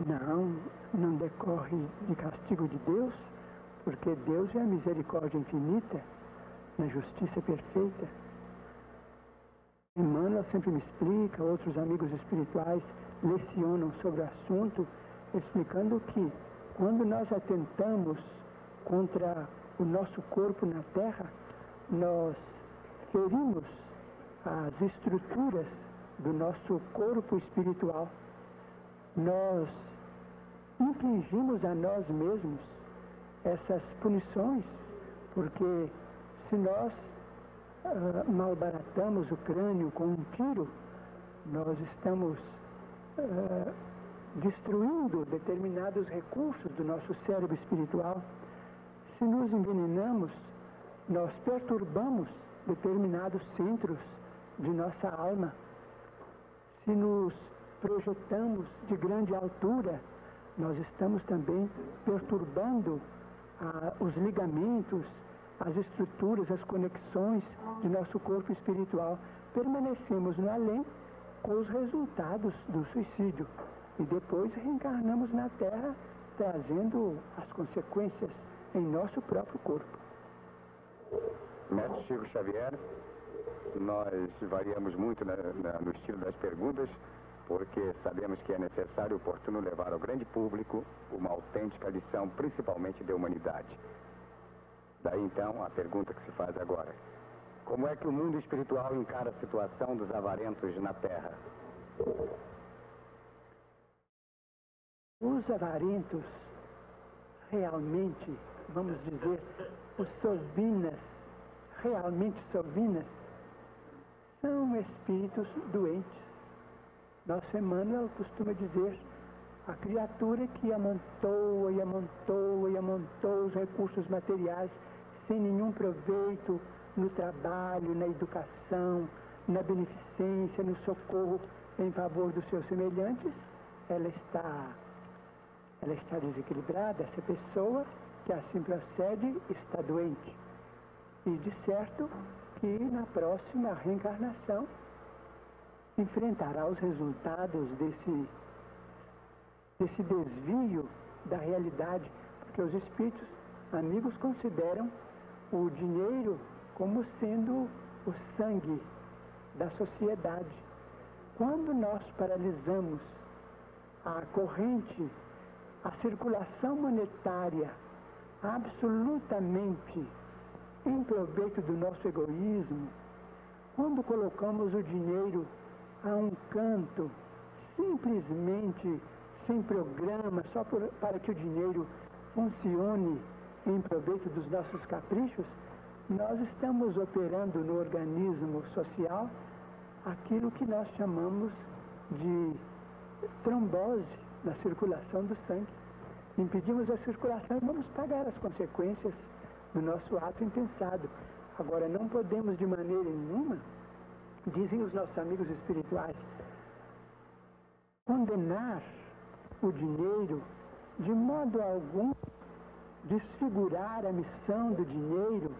Não, não decorre de castigo de Deus, porque Deus é a misericórdia infinita, na justiça perfeita. Emmanuel sempre me explica, outros amigos espirituais lecionam sobre o assunto, explicando que quando nós atentamos contra o nosso corpo na terra, nós ferimos as estruturas do nosso corpo espiritual. Nós infligimos a nós mesmos essas punições, porque se nós uh, malbaratamos o crânio com um tiro, nós estamos uh, destruindo determinados recursos do nosso cérebro espiritual. Se nos envenenamos, nós perturbamos determinados centros de nossa alma. Se nos projetamos de grande altura, nós estamos também perturbando ah, os ligamentos, as estruturas, as conexões de nosso corpo espiritual. Permanecemos no além com os resultados do suicídio e depois reencarnamos na Terra trazendo as consequências em nosso próprio corpo. Mestre Chico Xavier, nós variamos muito na, na, no estilo das perguntas, porque sabemos que é necessário e oportuno levar ao grande público uma autêntica lição, principalmente da humanidade. Daí então a pergunta que se faz agora: Como é que o mundo espiritual encara a situação dos avarentos na Terra? Os avarentos, realmente, vamos dizer, os sovinas, realmente sovinas, são espíritos doentes. Nosso Emmanuel costuma dizer, a criatura que amontoa e amontoa e amontoa os recursos materiais sem nenhum proveito no trabalho, na educação, na beneficência, no socorro em favor dos seus semelhantes, ela está ela está desequilibrada, essa pessoa que assim procede está doente. E de certo que na próxima reencarnação enfrentará os resultados desse, desse desvio da realidade, porque os espíritos amigos consideram o dinheiro como sendo o sangue da sociedade. Quando nós paralisamos a corrente a circulação monetária absolutamente em proveito do nosso egoísmo, quando colocamos o dinheiro a um canto, simplesmente sem programa, só por, para que o dinheiro funcione em proveito dos nossos caprichos, nós estamos operando no organismo social aquilo que nós chamamos de trombose na circulação do sangue. Impedimos a circulação e vamos pagar as consequências do nosso ato impensado. Agora, não podemos de maneira nenhuma, dizem os nossos amigos espirituais, condenar o dinheiro de modo algum, desfigurar a missão do dinheiro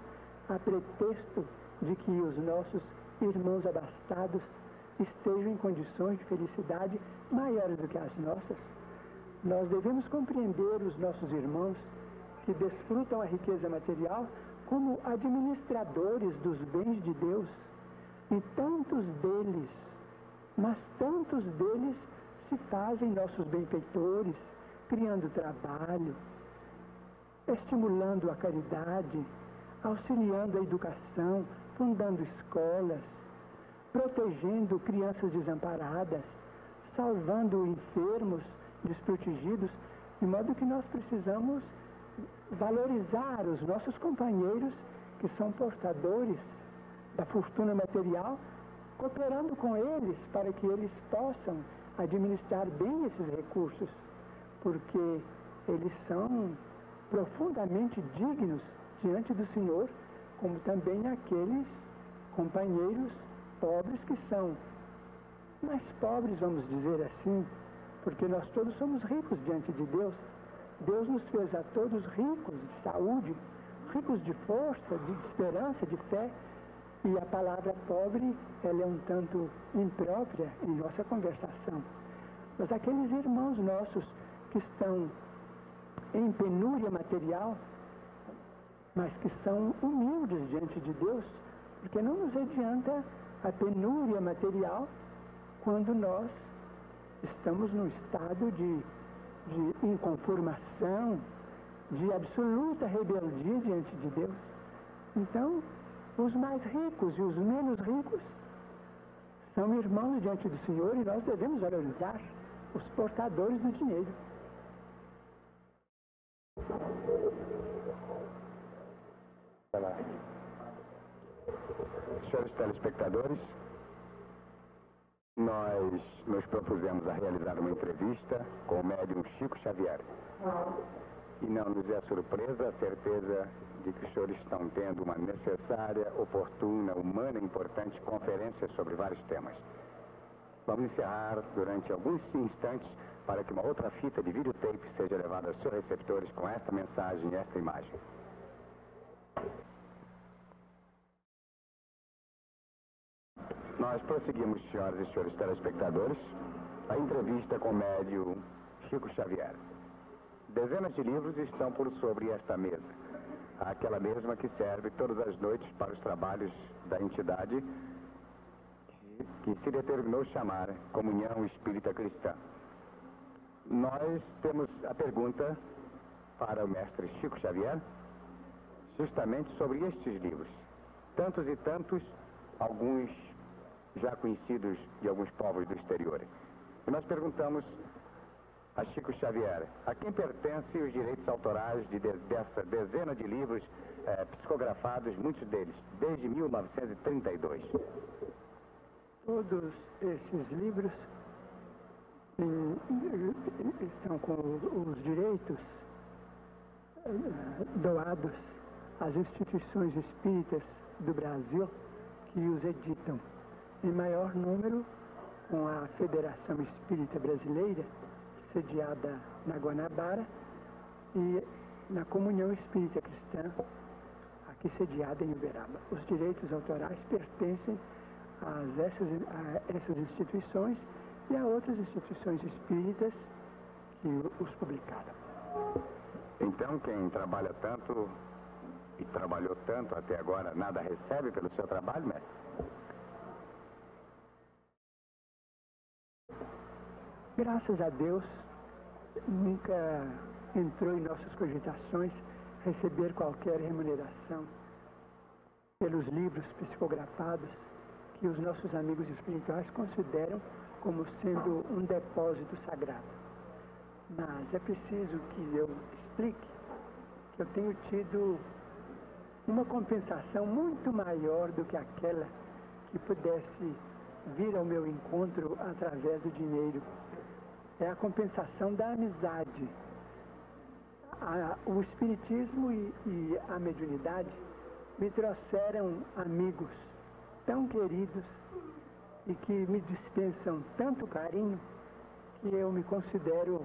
a pretexto de que os nossos irmãos abastados estejam em condições de felicidade maiores do que as nossas. Nós devemos compreender os nossos irmãos que desfrutam a riqueza material como administradores dos bens de Deus. E tantos deles mas tantos deles se fazem nossos benfeitores, criando trabalho, estimulando a caridade, auxiliando a educação, fundando escolas, protegendo crianças desamparadas, salvando enfermos, desprotegidos, de modo que nós precisamos valorizar os nossos companheiros que são portadores da fortuna material, cooperando com eles para que eles possam administrar bem esses recursos, porque eles são profundamente dignos diante do Senhor, como também aqueles companheiros pobres que são mais pobres, vamos dizer assim, porque nós todos somos ricos diante de Deus. Deus nos fez a todos ricos de saúde, ricos de força, de esperança, de fé. E a palavra pobre, ela é um tanto imprópria em nossa conversação. Mas aqueles irmãos nossos que estão em penúria material, mas que são humildes diante de Deus, porque não nos adianta a penúria material quando nós estamos num estado de, de inconformação, de absoluta rebeldia diante de Deus. Então, os mais ricos e os menos ricos são irmãos diante do Senhor e nós devemos valorizar os portadores do dinheiro. Senhores telespectadores, nós nos propusemos a realizar uma entrevista com o médium Chico Xavier. E não nos é surpresa a certeza de que os senhores estão tendo uma necessária, oportuna, humana e importante conferência sobre vários temas. Vamos encerrar durante alguns instantes para que uma outra fita de videotape seja levada aos seus receptores com esta mensagem e esta imagem. Nós prosseguimos, senhoras e senhores telespectadores, a entrevista com o médio Chico Xavier. Dezenas de livros estão por sobre esta mesa. Aquela mesma que serve todas as noites para os trabalhos da entidade que se determinou chamar Comunhão Espírita Cristã. Nós temos a pergunta para o mestre Chico Xavier, justamente sobre estes livros. Tantos e tantos, alguns já conhecidos de alguns povos do exterior. E nós perguntamos a Chico Xavier, a quem pertencem os direitos autorais de, de dessa dezena de livros eh, psicografados, muitos deles, desde 1932? Todos esses livros estão com os direitos eh, doados às instituições espíritas do Brasil que os editam em maior número com a Federação Espírita Brasileira, sediada na Guanabara, e na Comunhão Espírita Cristã, aqui sediada em Uberaba. Os direitos autorais pertencem a essas, a essas instituições e a outras instituições espíritas que os publicaram. Então, quem trabalha tanto e trabalhou tanto até agora, nada recebe pelo seu trabalho, mestre? Graças a Deus, nunca entrou em nossas cogitações receber qualquer remuneração pelos livros psicografados que os nossos amigos espirituais consideram como sendo um depósito sagrado. Mas é preciso que eu explique que eu tenho tido uma compensação muito maior do que aquela que pudesse vir ao meu encontro através do dinheiro é a compensação da amizade. A, o Espiritismo e, e a mediunidade me trouxeram amigos tão queridos e que me dispensam tanto carinho que eu me considero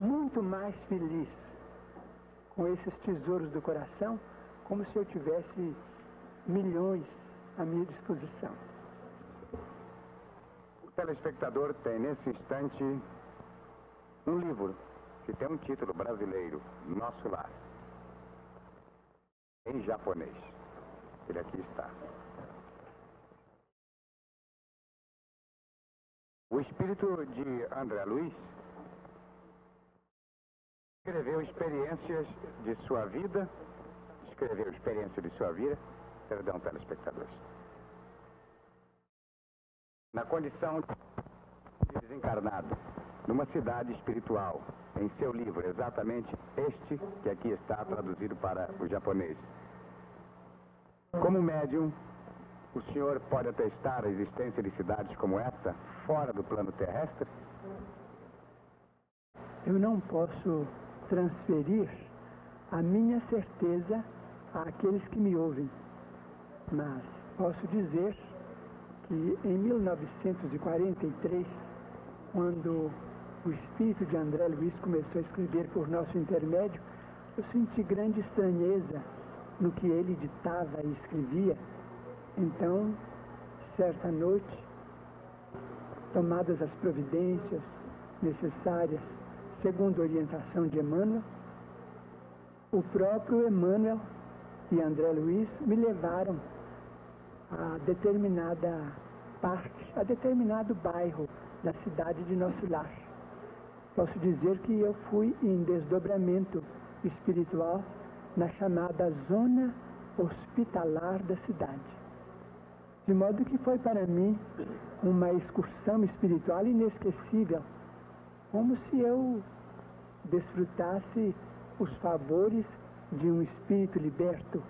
muito mais feliz com esses tesouros do coração, como se eu tivesse milhões à minha disposição telespectador tem nesse instante um livro que tem um título brasileiro, Nosso Lar, em japonês. Ele aqui está. O espírito de André Luiz escreveu experiências de sua vida, escreveu experiência de sua vida, perdão, telespectadores, na condição de desencarnado, numa cidade espiritual, em seu livro, exatamente este que aqui está traduzido para o japonês. Como médium, o senhor pode atestar a existência de cidades como essa fora do plano terrestre? Eu não posso transferir a minha certeza àqueles que me ouvem, mas posso dizer que em 1943, quando o espírito de André Luiz começou a escrever por nosso intermédio, eu senti grande estranheza no que ele ditava e escrevia. Então, certa noite, tomadas as providências necessárias, segundo a orientação de Emmanuel, o próprio Emmanuel e André Luiz me levaram a determinada parte, a determinado bairro da cidade de nosso lar. Posso dizer que eu fui em desdobramento espiritual na chamada zona hospitalar da cidade. De modo que foi para mim uma excursão espiritual inesquecível, como se eu desfrutasse os favores de um espírito liberto.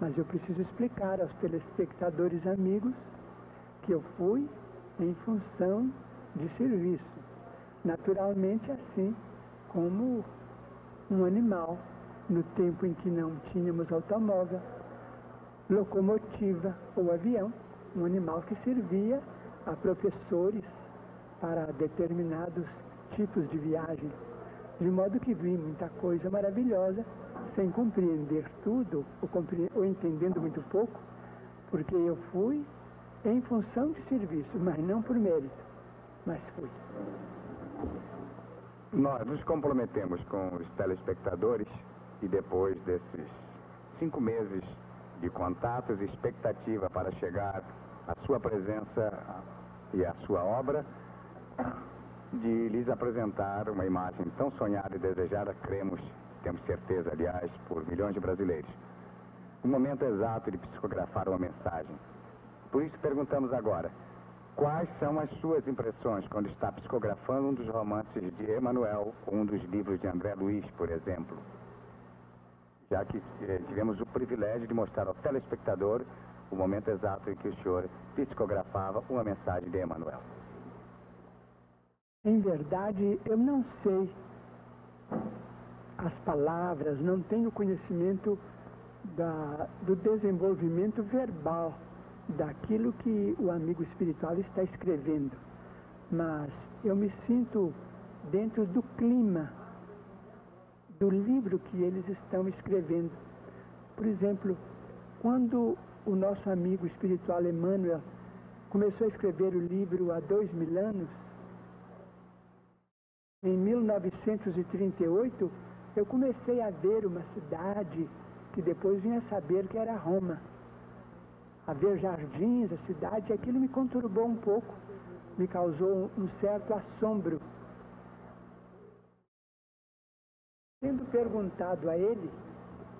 Mas eu preciso explicar aos telespectadores amigos que eu fui em função de serviço. Naturalmente, assim como um animal, no tempo em que não tínhamos automóvel, locomotiva ou avião, um animal que servia a professores para determinados tipos de viagem. De modo que vi muita coisa maravilhosa, sem compreender tudo, ou, compre... ou entendendo muito pouco, porque eu fui em função de serviço, mas não por mérito, mas fui. Nós nos comprometemos com os telespectadores e depois desses cinco meses de contatos e expectativa para chegar à sua presença e à sua obra, de lhes apresentar uma imagem tão sonhada e desejada, cremos, temos certeza, aliás, por milhões de brasileiros. O momento exato de psicografar uma mensagem. Por isso perguntamos agora, quais são as suas impressões quando está psicografando um dos romances de Emmanuel ou um dos livros de André Luiz, por exemplo? Já que eh, tivemos o privilégio de mostrar ao telespectador o momento exato em que o senhor psicografava uma mensagem de Emmanuel. Em verdade, eu não sei as palavras, não tenho conhecimento da, do desenvolvimento verbal daquilo que o amigo espiritual está escrevendo, mas eu me sinto dentro do clima do livro que eles estão escrevendo. Por exemplo, quando o nosso amigo espiritual Emmanuel começou a escrever o livro há dois mil anos, em 1938, eu comecei a ver uma cidade que depois vinha saber que era Roma. A ver jardins, a cidade, aquilo me conturbou um pouco, me causou um certo assombro. Tendo perguntado a ele,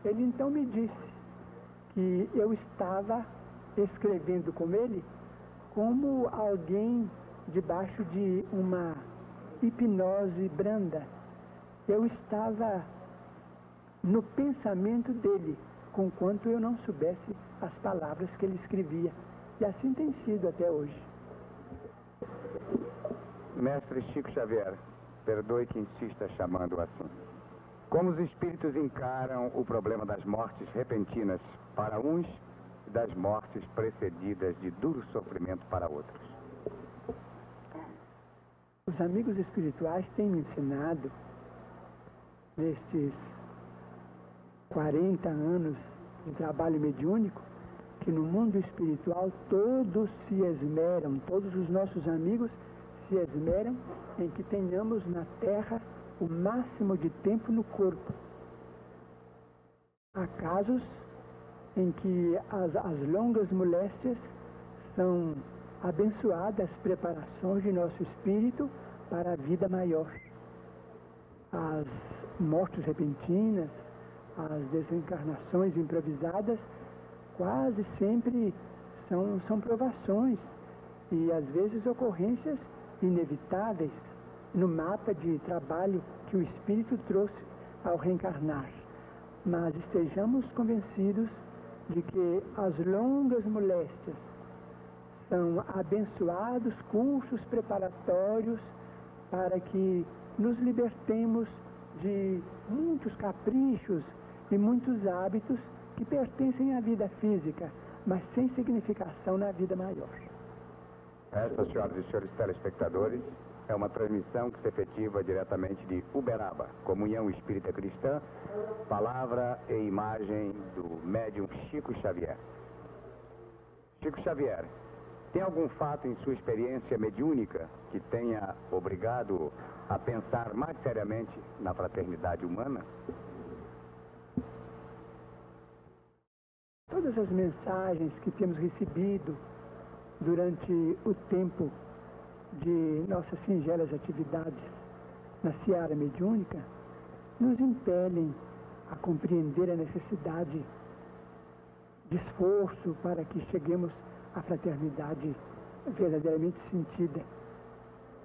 ele então me disse que eu estava escrevendo com ele como alguém debaixo de uma hipnose branda. Eu estava no pensamento dele, conquanto eu não soubesse as palavras que ele escrevia. E assim tem sido até hoje. Mestre Chico Xavier, perdoe que insista chamando assim. Como os espíritos encaram o problema das mortes repentinas para uns e das mortes precedidas de duro sofrimento para outros? Os amigos espirituais têm me ensinado, nestes 40 anos de trabalho mediúnico, que no mundo espiritual todos se esmeram, todos os nossos amigos se esmeram em que tenhamos na terra o máximo de tempo no corpo. Há casos em que as, as longas moléstias são abençoadas preparações de nosso espírito para a vida maior. As mortes repentinas, as desencarnações improvisadas, quase sempre são, são provações e às vezes ocorrências inevitáveis no mapa de trabalho que o espírito trouxe ao reencarnar. Mas estejamos convencidos de que as longas moléstias são abençoados cursos preparatórios para que nos libertemos de muitos caprichos e muitos hábitos que pertencem à vida física, mas sem significação na vida maior. Esta, senhoras e senhores telespectadores, é uma transmissão que se efetiva diretamente de Uberaba, Comunhão Espírita Cristã, palavra e imagem do médium Chico Xavier. Chico Xavier, tem algum fato em sua experiência mediúnica que tenha obrigado a pensar mais seriamente na fraternidade humana? Todas as mensagens que temos recebido durante o tempo de nossas singelas atividades na seara mediúnica nos impelem a compreender a necessidade de esforço para que cheguemos à fraternidade verdadeiramente sentida.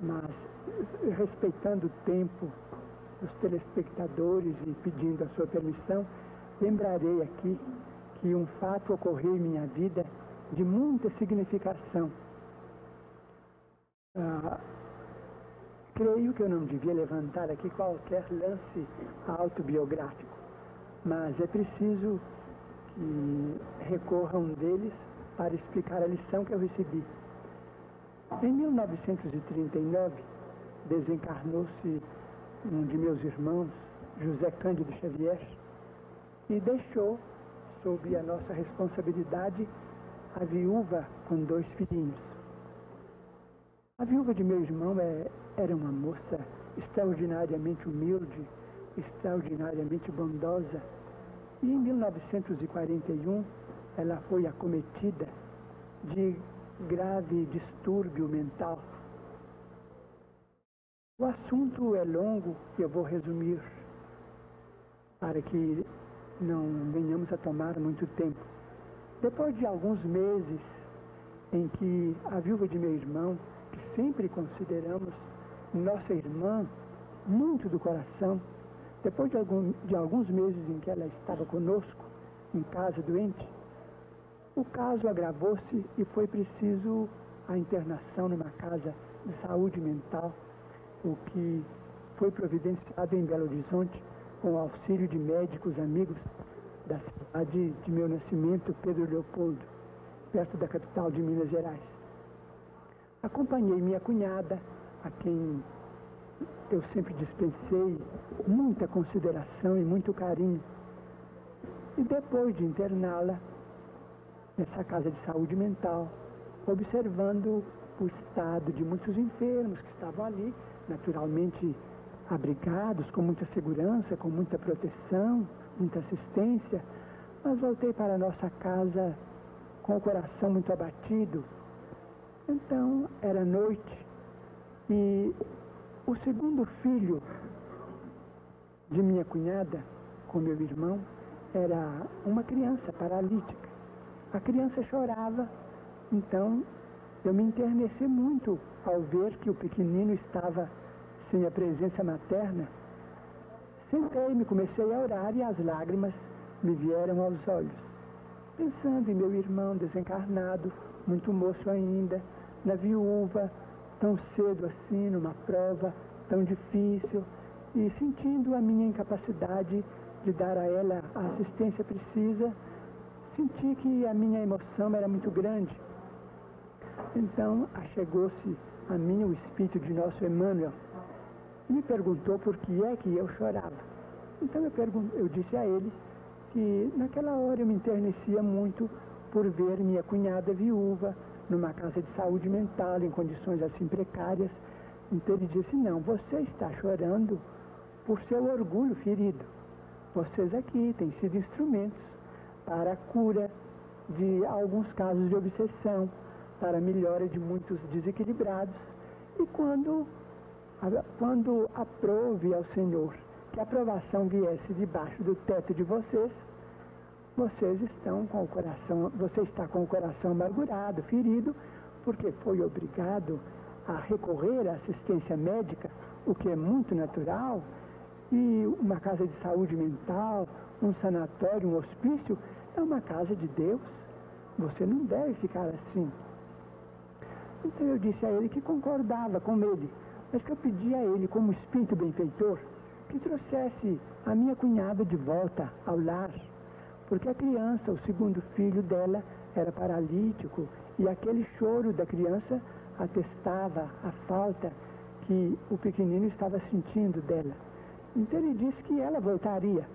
Mas, respeitando o tempo dos telespectadores e pedindo a sua permissão, lembrarei aqui que um fato ocorreu em minha vida de muita significação. Ah, creio que eu não devia levantar aqui qualquer lance autobiográfico, mas é preciso que recorra um deles para explicar a lição que eu recebi. Em 1939, desencarnou-se um de meus irmãos, José Cândido Xavier, e deixou, sob a nossa responsabilidade, a viúva com dois filhinhos. A viúva de meu irmão é, era uma moça extraordinariamente humilde, extraordinariamente bondosa, e em 1941 ela foi acometida de grave distúrbio mental. O assunto é longo e eu vou resumir para que não venhamos a tomar muito tempo. Depois de alguns meses em que a viúva de meu irmão, que sempre consideramos nossa irmã, muito do coração, depois de, algum, de alguns meses em que ela estava conosco, em casa doente, o caso agravou-se e foi preciso a internação numa casa de saúde mental, o que foi providenciado em Belo Horizonte com o auxílio de médicos amigos da cidade de meu nascimento, Pedro Leopoldo, perto da capital de Minas Gerais. Acompanhei minha cunhada, a quem eu sempre dispensei muita consideração e muito carinho. E depois de interná-la nessa casa de saúde mental, observando o estado de muitos enfermos que estavam ali, naturalmente abrigados, com muita segurança, com muita proteção, muita assistência, mas voltei para a nossa casa com o coração muito abatido. Então, era noite e o segundo filho de minha cunhada, com meu irmão, era uma criança paralítica. A criança chorava, então eu me interneci muito ao ver que o pequenino estava sem a presença materna Sentei-me, comecei a orar e as lágrimas me vieram aos olhos. Pensando em meu irmão desencarnado, muito moço ainda, na viúva, tão cedo assim, numa prova tão difícil, e sentindo a minha incapacidade de dar a ela a assistência precisa, senti que a minha emoção era muito grande. Então, achegou-se a mim o espírito de nosso Emmanuel, me perguntou por que é que eu chorava. Então eu, eu disse a ele que naquela hora eu me enternecia muito por ver minha cunhada viúva numa casa de saúde mental, em condições assim precárias. Então ele disse, não, você está chorando por seu orgulho ferido. Vocês aqui têm sido instrumentos para a cura de alguns casos de obsessão, para a melhora de muitos desequilibrados. E quando, quando aprove ao Senhor que a aprovação viesse debaixo do teto de vocês, vocês estão com o coração, você está com o coração amargurado, ferido, porque foi obrigado a recorrer à assistência médica, o que é muito natural, e uma casa de saúde mental, um sanatório, um hospício, é uma casa de Deus. Você não deve ficar assim. Então eu disse a ele que concordava com ele, mas que eu pedia a ele, como espírito benfeitor, que trouxesse a minha cunhada de volta ao lar, porque a criança, o segundo filho dela, era paralítico e aquele choro da criança atestava a falta que o pequenino estava sentindo dela. Então ele disse que ela voltaria,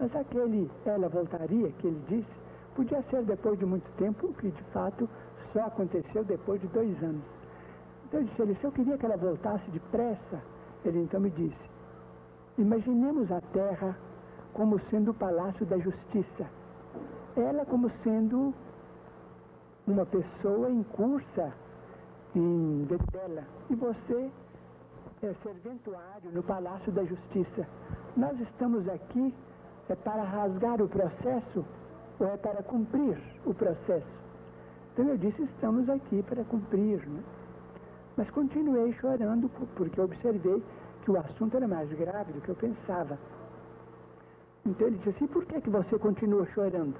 mas aquele ela voltaria que ele disse podia ser depois de muito tempo, o que de fato só aconteceu depois de dois anos. Então eu disse ele, se eu queria que ela voltasse depressa, ele então me disse, imaginemos a terra como sendo o palácio da justiça, ela como sendo uma pessoa em cursa em dela, e você é serventuário no Palácio da Justiça. Nós estamos aqui é para rasgar o processo ou é para cumprir o processo? Então eu disse, estamos aqui para cumprir. Né? Mas continuei chorando porque observei que o assunto era mais grave do que eu pensava. Então ele disse assim, por que, que você continua chorando?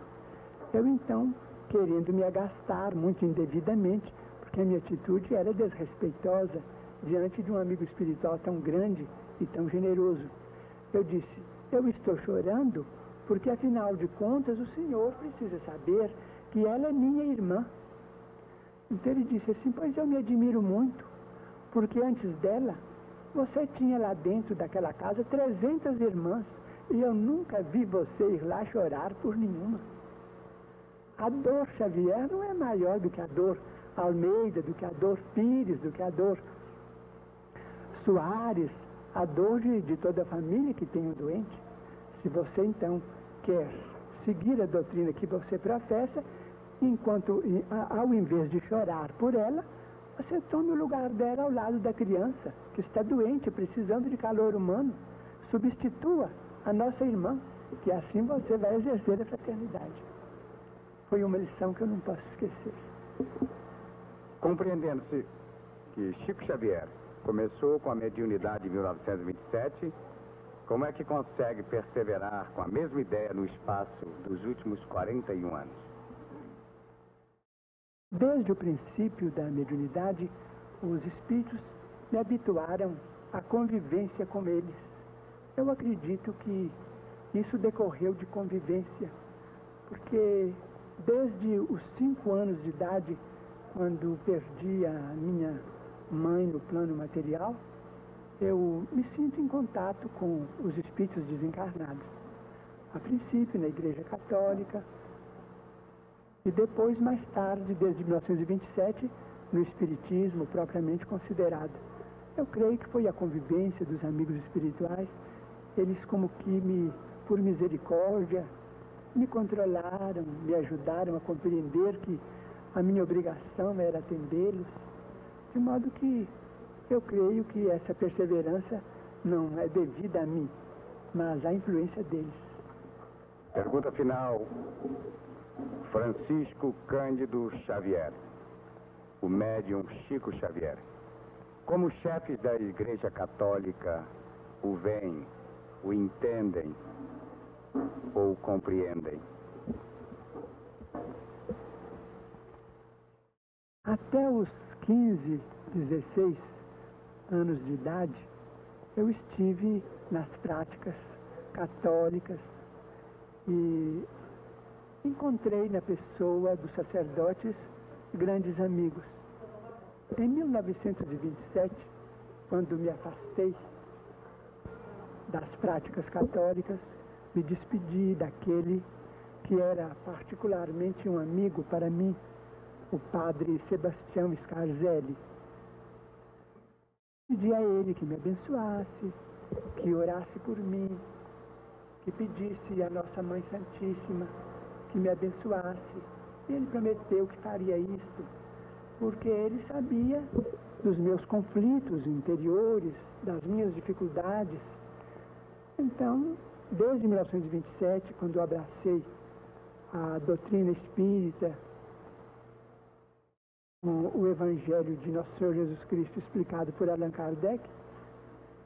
Eu então, querendo me agastar muito indevidamente, porque a minha atitude era desrespeitosa, diante de um amigo espiritual tão grande e tão generoso. Eu disse: Eu estou chorando porque, afinal de contas, o senhor precisa saber que ela é minha irmã. Então ele disse assim: Pois eu me admiro muito, porque antes dela, você tinha lá dentro daquela casa 300 irmãs e eu nunca vi você ir lá chorar por nenhuma. A dor Xavier não é maior do que a dor Almeida, do que a dor Pires, do que a dor Soares, a dor de, de toda a família que tem um doente. Se você então quer seguir a doutrina que você professa, enquanto ao invés de chorar por ela, você tome o lugar dela ao lado da criança que está doente, precisando de calor humano. Substitua a nossa irmã, que assim você vai exercer a fraternidade. Foi uma lição que eu não posso esquecer. Compreendendo-se que Chico Xavier Começou com a mediunidade em 1927. Como é que consegue perseverar com a mesma ideia no espaço dos últimos 41 anos? Desde o princípio da mediunidade, os espíritos me habituaram à convivência com eles. Eu acredito que isso decorreu de convivência, porque desde os cinco anos de idade, quando perdi a minha mãe no plano material, eu me sinto em contato com os espíritos desencarnados. A princípio na Igreja Católica e depois, mais tarde, desde 1927, no Espiritismo propriamente considerado. Eu creio que foi a convivência dos amigos espirituais, eles como que me, por misericórdia, me controlaram, me ajudaram a compreender que a minha obrigação era atendê-los de modo que eu creio que essa perseverança não é devida a mim, mas à influência deles. Pergunta final. Francisco Cândido Xavier, o médium Chico Xavier. Como chefes da Igreja Católica o veem, o entendem ou compreendem? Até os 15, 16 anos de idade, eu estive nas práticas católicas e encontrei na pessoa dos sacerdotes grandes amigos. Em 1927, quando me afastei das práticas católicas, me despedi daquele que era particularmente um amigo para mim, o padre Sebastião Scarzelli. Pedi a ele que me abençoasse, que orasse por mim, que pedisse à Nossa Mãe Santíssima que me abençoasse. Ele prometeu que faria isto. porque ele sabia dos meus conflitos interiores, das minhas dificuldades. Então, desde 1927, quando eu abracei a doutrina espírita, o Evangelho de Nosso Senhor Jesus Cristo explicado por Allan Kardec,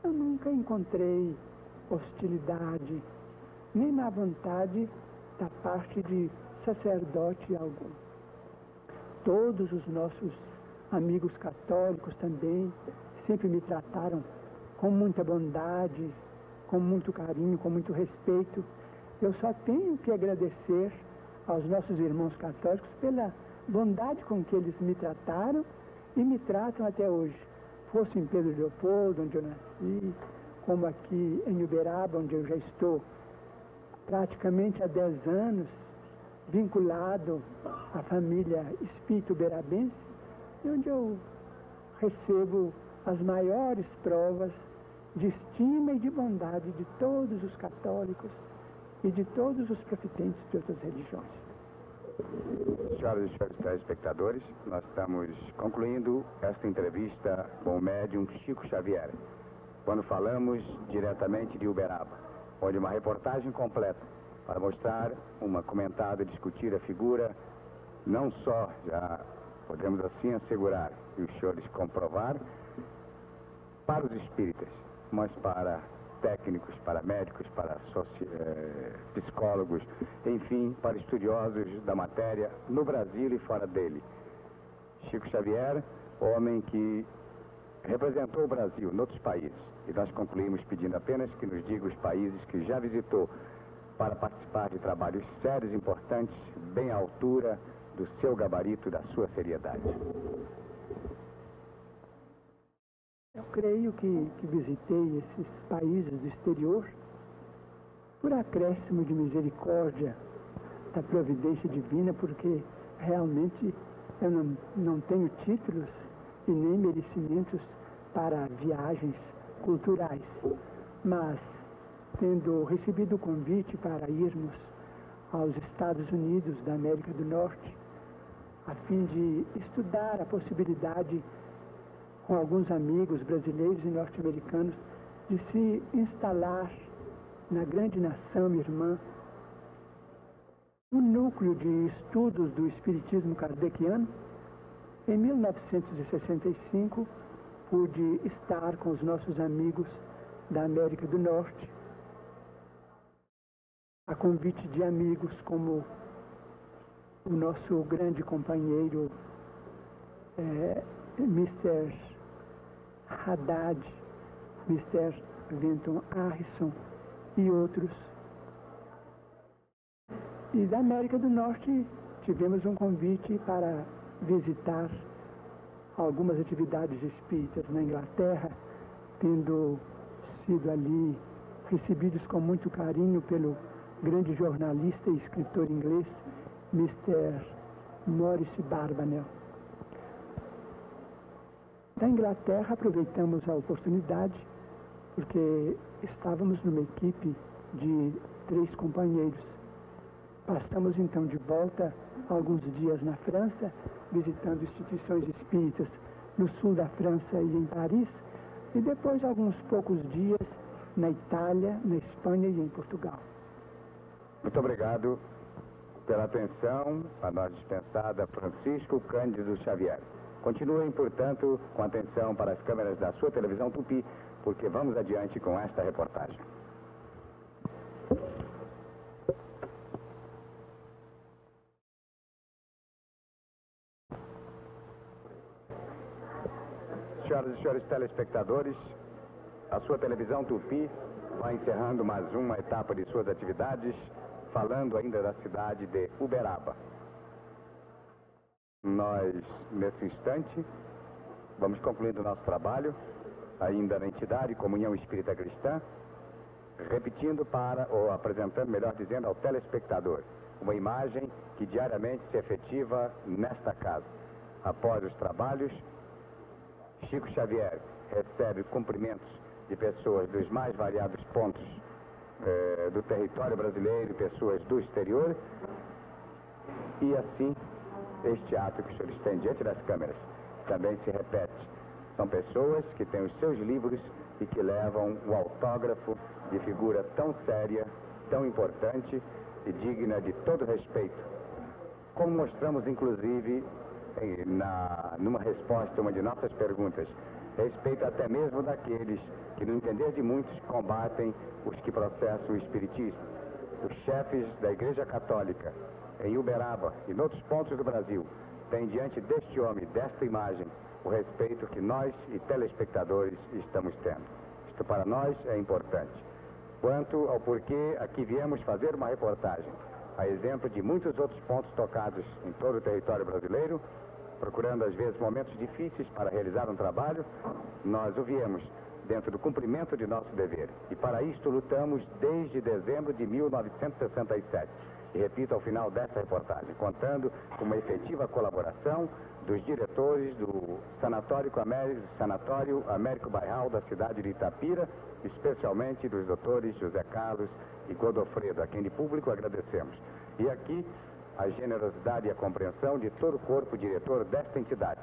eu nunca encontrei hostilidade, nem má vontade da parte de sacerdote algum. Todos os nossos amigos católicos também sempre me trataram com muita bondade, com muito carinho, com muito respeito. Eu só tenho que agradecer aos nossos irmãos católicos pela bondade com que eles me trataram e me tratam até hoje. Fosse em Pedro Leopoldo, onde eu nasci, como aqui em Uberaba, onde eu já estou praticamente há 10 anos, vinculado à família espírito uberabense, onde eu recebo as maiores provas de estima e de bondade de todos os católicos e de todos os profitentes de outras religiões. Senhoras e senhores telespectadores, nós estamos concluindo esta entrevista com o médium Chico Xavier, quando falamos diretamente de Uberaba, onde uma reportagem completa para mostrar uma comentada discutir a figura, não só, já podemos assim assegurar e os senhores comprovar, para os espíritas, mas para técnicos, para médicos, para eh, psicólogos, enfim, para estudiosos da matéria no Brasil e fora dele. Chico Xavier, homem que representou o Brasil em outros países. E nós concluímos pedindo apenas que nos diga os países que já visitou para participar de trabalhos sérios e importantes, bem à altura do seu gabarito, da sua seriedade. Eu creio que, que visitei esses países do exterior por acréscimo de misericórdia da providência divina, porque realmente eu não, não tenho títulos e nem merecimentos para viagens culturais. Mas, tendo recebido o convite para irmos aos Estados Unidos da América do Norte, a fim de estudar a possibilidade com alguns amigos brasileiros e norte-americanos de se instalar na grande nação irmã o núcleo de estudos do Espiritismo kardeciano. Em 1965, pude estar com os nossos amigos da América do Norte, a convite de amigos como o nosso grande companheiro é, Mr. Haddad, Mr. Vinton Harrison e outros. E da América do Norte tivemos um convite para visitar algumas atividades espíritas na Inglaterra, tendo sido ali recebidos com muito carinho pelo grande jornalista e escritor inglês, Mr. Maurice Barbanel. Da Inglaterra aproveitamos a oportunidade porque estávamos numa equipe de três companheiros. Passamos então de volta alguns dias na França, visitando instituições espíritas no sul da França e em Paris, e depois alguns poucos dias na Itália, na Espanha e em Portugal. Muito obrigado pela atenção a nós dispensada, Francisco Cândido Xavier. Continuem, portanto, com atenção para as câmeras da sua televisão Tupi, porque vamos adiante com esta reportagem. Senhoras e senhores telespectadores, a sua televisão Tupi vai encerrando mais uma etapa de suas atividades, falando ainda da cidade de Uberaba. Nós, nesse instante, vamos concluindo o nosso trabalho, ainda na entidade Comunhão Espírita Cristã, repetindo para, ou apresentando, melhor dizendo, ao telespectador, uma imagem que diariamente se efetiva nesta casa. Após os trabalhos, Chico Xavier recebe cumprimentos de pessoas dos mais variados pontos eh, do território brasileiro, pessoas do exterior, e assim este ato que os senhores têm diante das câmeras também se repete. São pessoas que têm os seus livros e que levam o autógrafo de figura tão séria, tão importante e digna de todo respeito. Como mostramos, inclusive, na, numa resposta a uma de nossas perguntas, respeito até mesmo daqueles que, no entender de muitos, combatem os que processam o Espiritismo. Os chefes da Igreja Católica, em Uberaba e em outros pontos do Brasil, têm diante deste homem, desta imagem, o respeito que nós e telespectadores estamos tendo. Isto para nós é importante. Quanto ao porquê aqui viemos fazer uma reportagem, a exemplo de muitos outros pontos tocados em todo o território brasileiro, procurando às vezes momentos difíceis para realizar um trabalho, nós o viemos dentro do cumprimento de nosso dever. E para isto lutamos desde dezembro de 1967. Repito ao final desta reportagem, contando com uma efetiva colaboração dos diretores do Sanatório Américo, Sanatório Américo Bairral da cidade de Itapira, especialmente dos doutores José Carlos e Godofredo, a quem de público agradecemos. E aqui a generosidade e a compreensão de todo o corpo diretor desta entidade.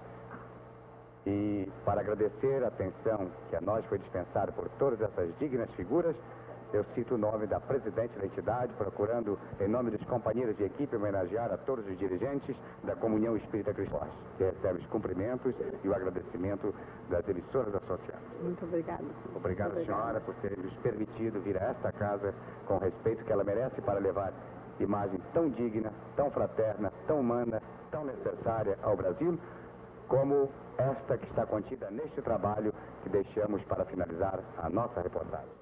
E para agradecer a atenção que a nós foi dispensada por todas essas dignas figuras, eu cito o nome da presidente da entidade, procurando, em nome dos companheiros de equipe, homenagear a todos os dirigentes da Comunhão Espírita Cristã, que recebe os cumprimentos e o agradecimento das emissoras associadas. Muito obrigada. Obrigado, Muito senhora, por ter nos permitido vir a esta casa com o respeito que ela merece para levar imagem tão digna, tão fraterna, tão humana, tão necessária ao Brasil, como esta que está contida neste trabalho que deixamos para finalizar a nossa reportagem.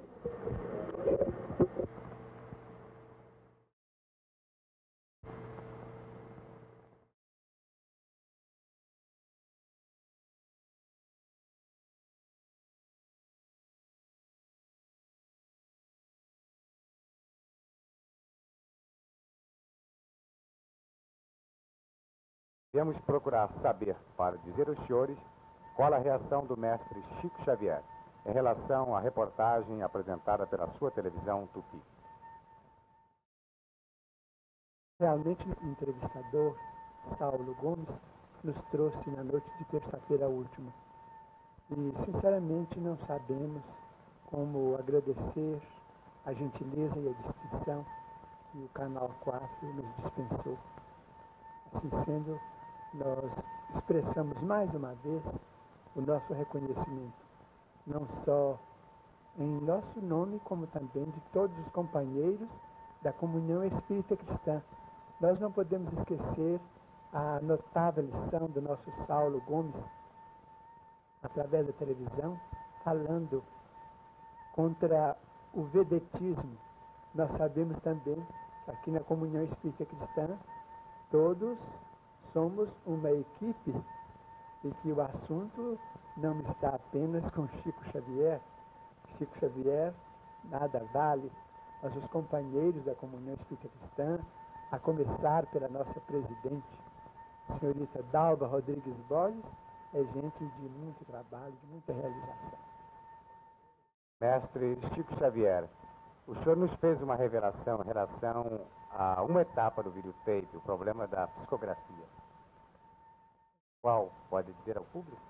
Viemos procurar saber, para dizer aos senhores, qual a reação do mestre Chico Xavier em relação à reportagem apresentada pela sua televisão Tupi. Realmente, o entrevistador, Saulo Gomes, nos trouxe na noite de terça-feira última. E, sinceramente, não sabemos como agradecer a gentileza e a distinção que o Canal 4 nos dispensou. Assim sendo, nós expressamos mais uma vez o nosso reconhecimento não só em nosso nome, como também de todos os companheiros da comunhão espírita cristã. Nós não podemos esquecer a notável lição do nosso Saulo Gomes, através da televisão, falando contra o vedetismo. Nós sabemos também que aqui na comunhão espírita cristã, todos somos uma equipe e que o assunto não está apenas com Chico Xavier. Chico Xavier nada vale, mas os companheiros da comunhão espírita cristã, a começar pela nossa presidente, senhorita Dalva Rodrigues Borges, é gente de muito trabalho, de muita realização. Mestre Chico Xavier, o senhor nos fez uma revelação em relação a uma etapa do videotape, o problema da psicografia. Qual pode dizer ao público?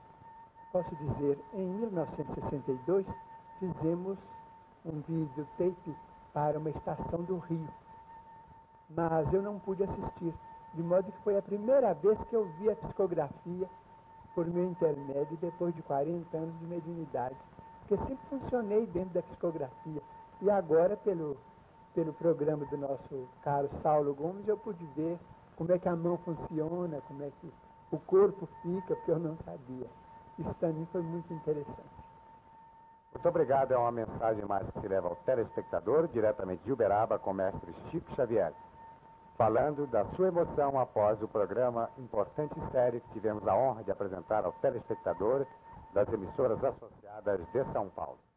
Posso dizer, em 1962 fizemos um videotape para uma estação do Rio, mas eu não pude assistir, de modo que foi a primeira vez que eu vi a psicografia por meu intermédio depois de 40 anos de mediunidade, porque sempre funcionei dentro da psicografia e agora pelo pelo programa do nosso caro Saulo Gomes eu pude ver como é que a mão funciona, como é que o corpo fica, porque eu não sabia. Isso mim foi muito interessante. Muito obrigado. É uma mensagem mais que se leva ao telespectador, diretamente de Uberaba, com o mestre Chico Xavier, falando da sua emoção após o programa Importante e Série que tivemos a honra de apresentar ao telespectador das emissoras associadas de São Paulo.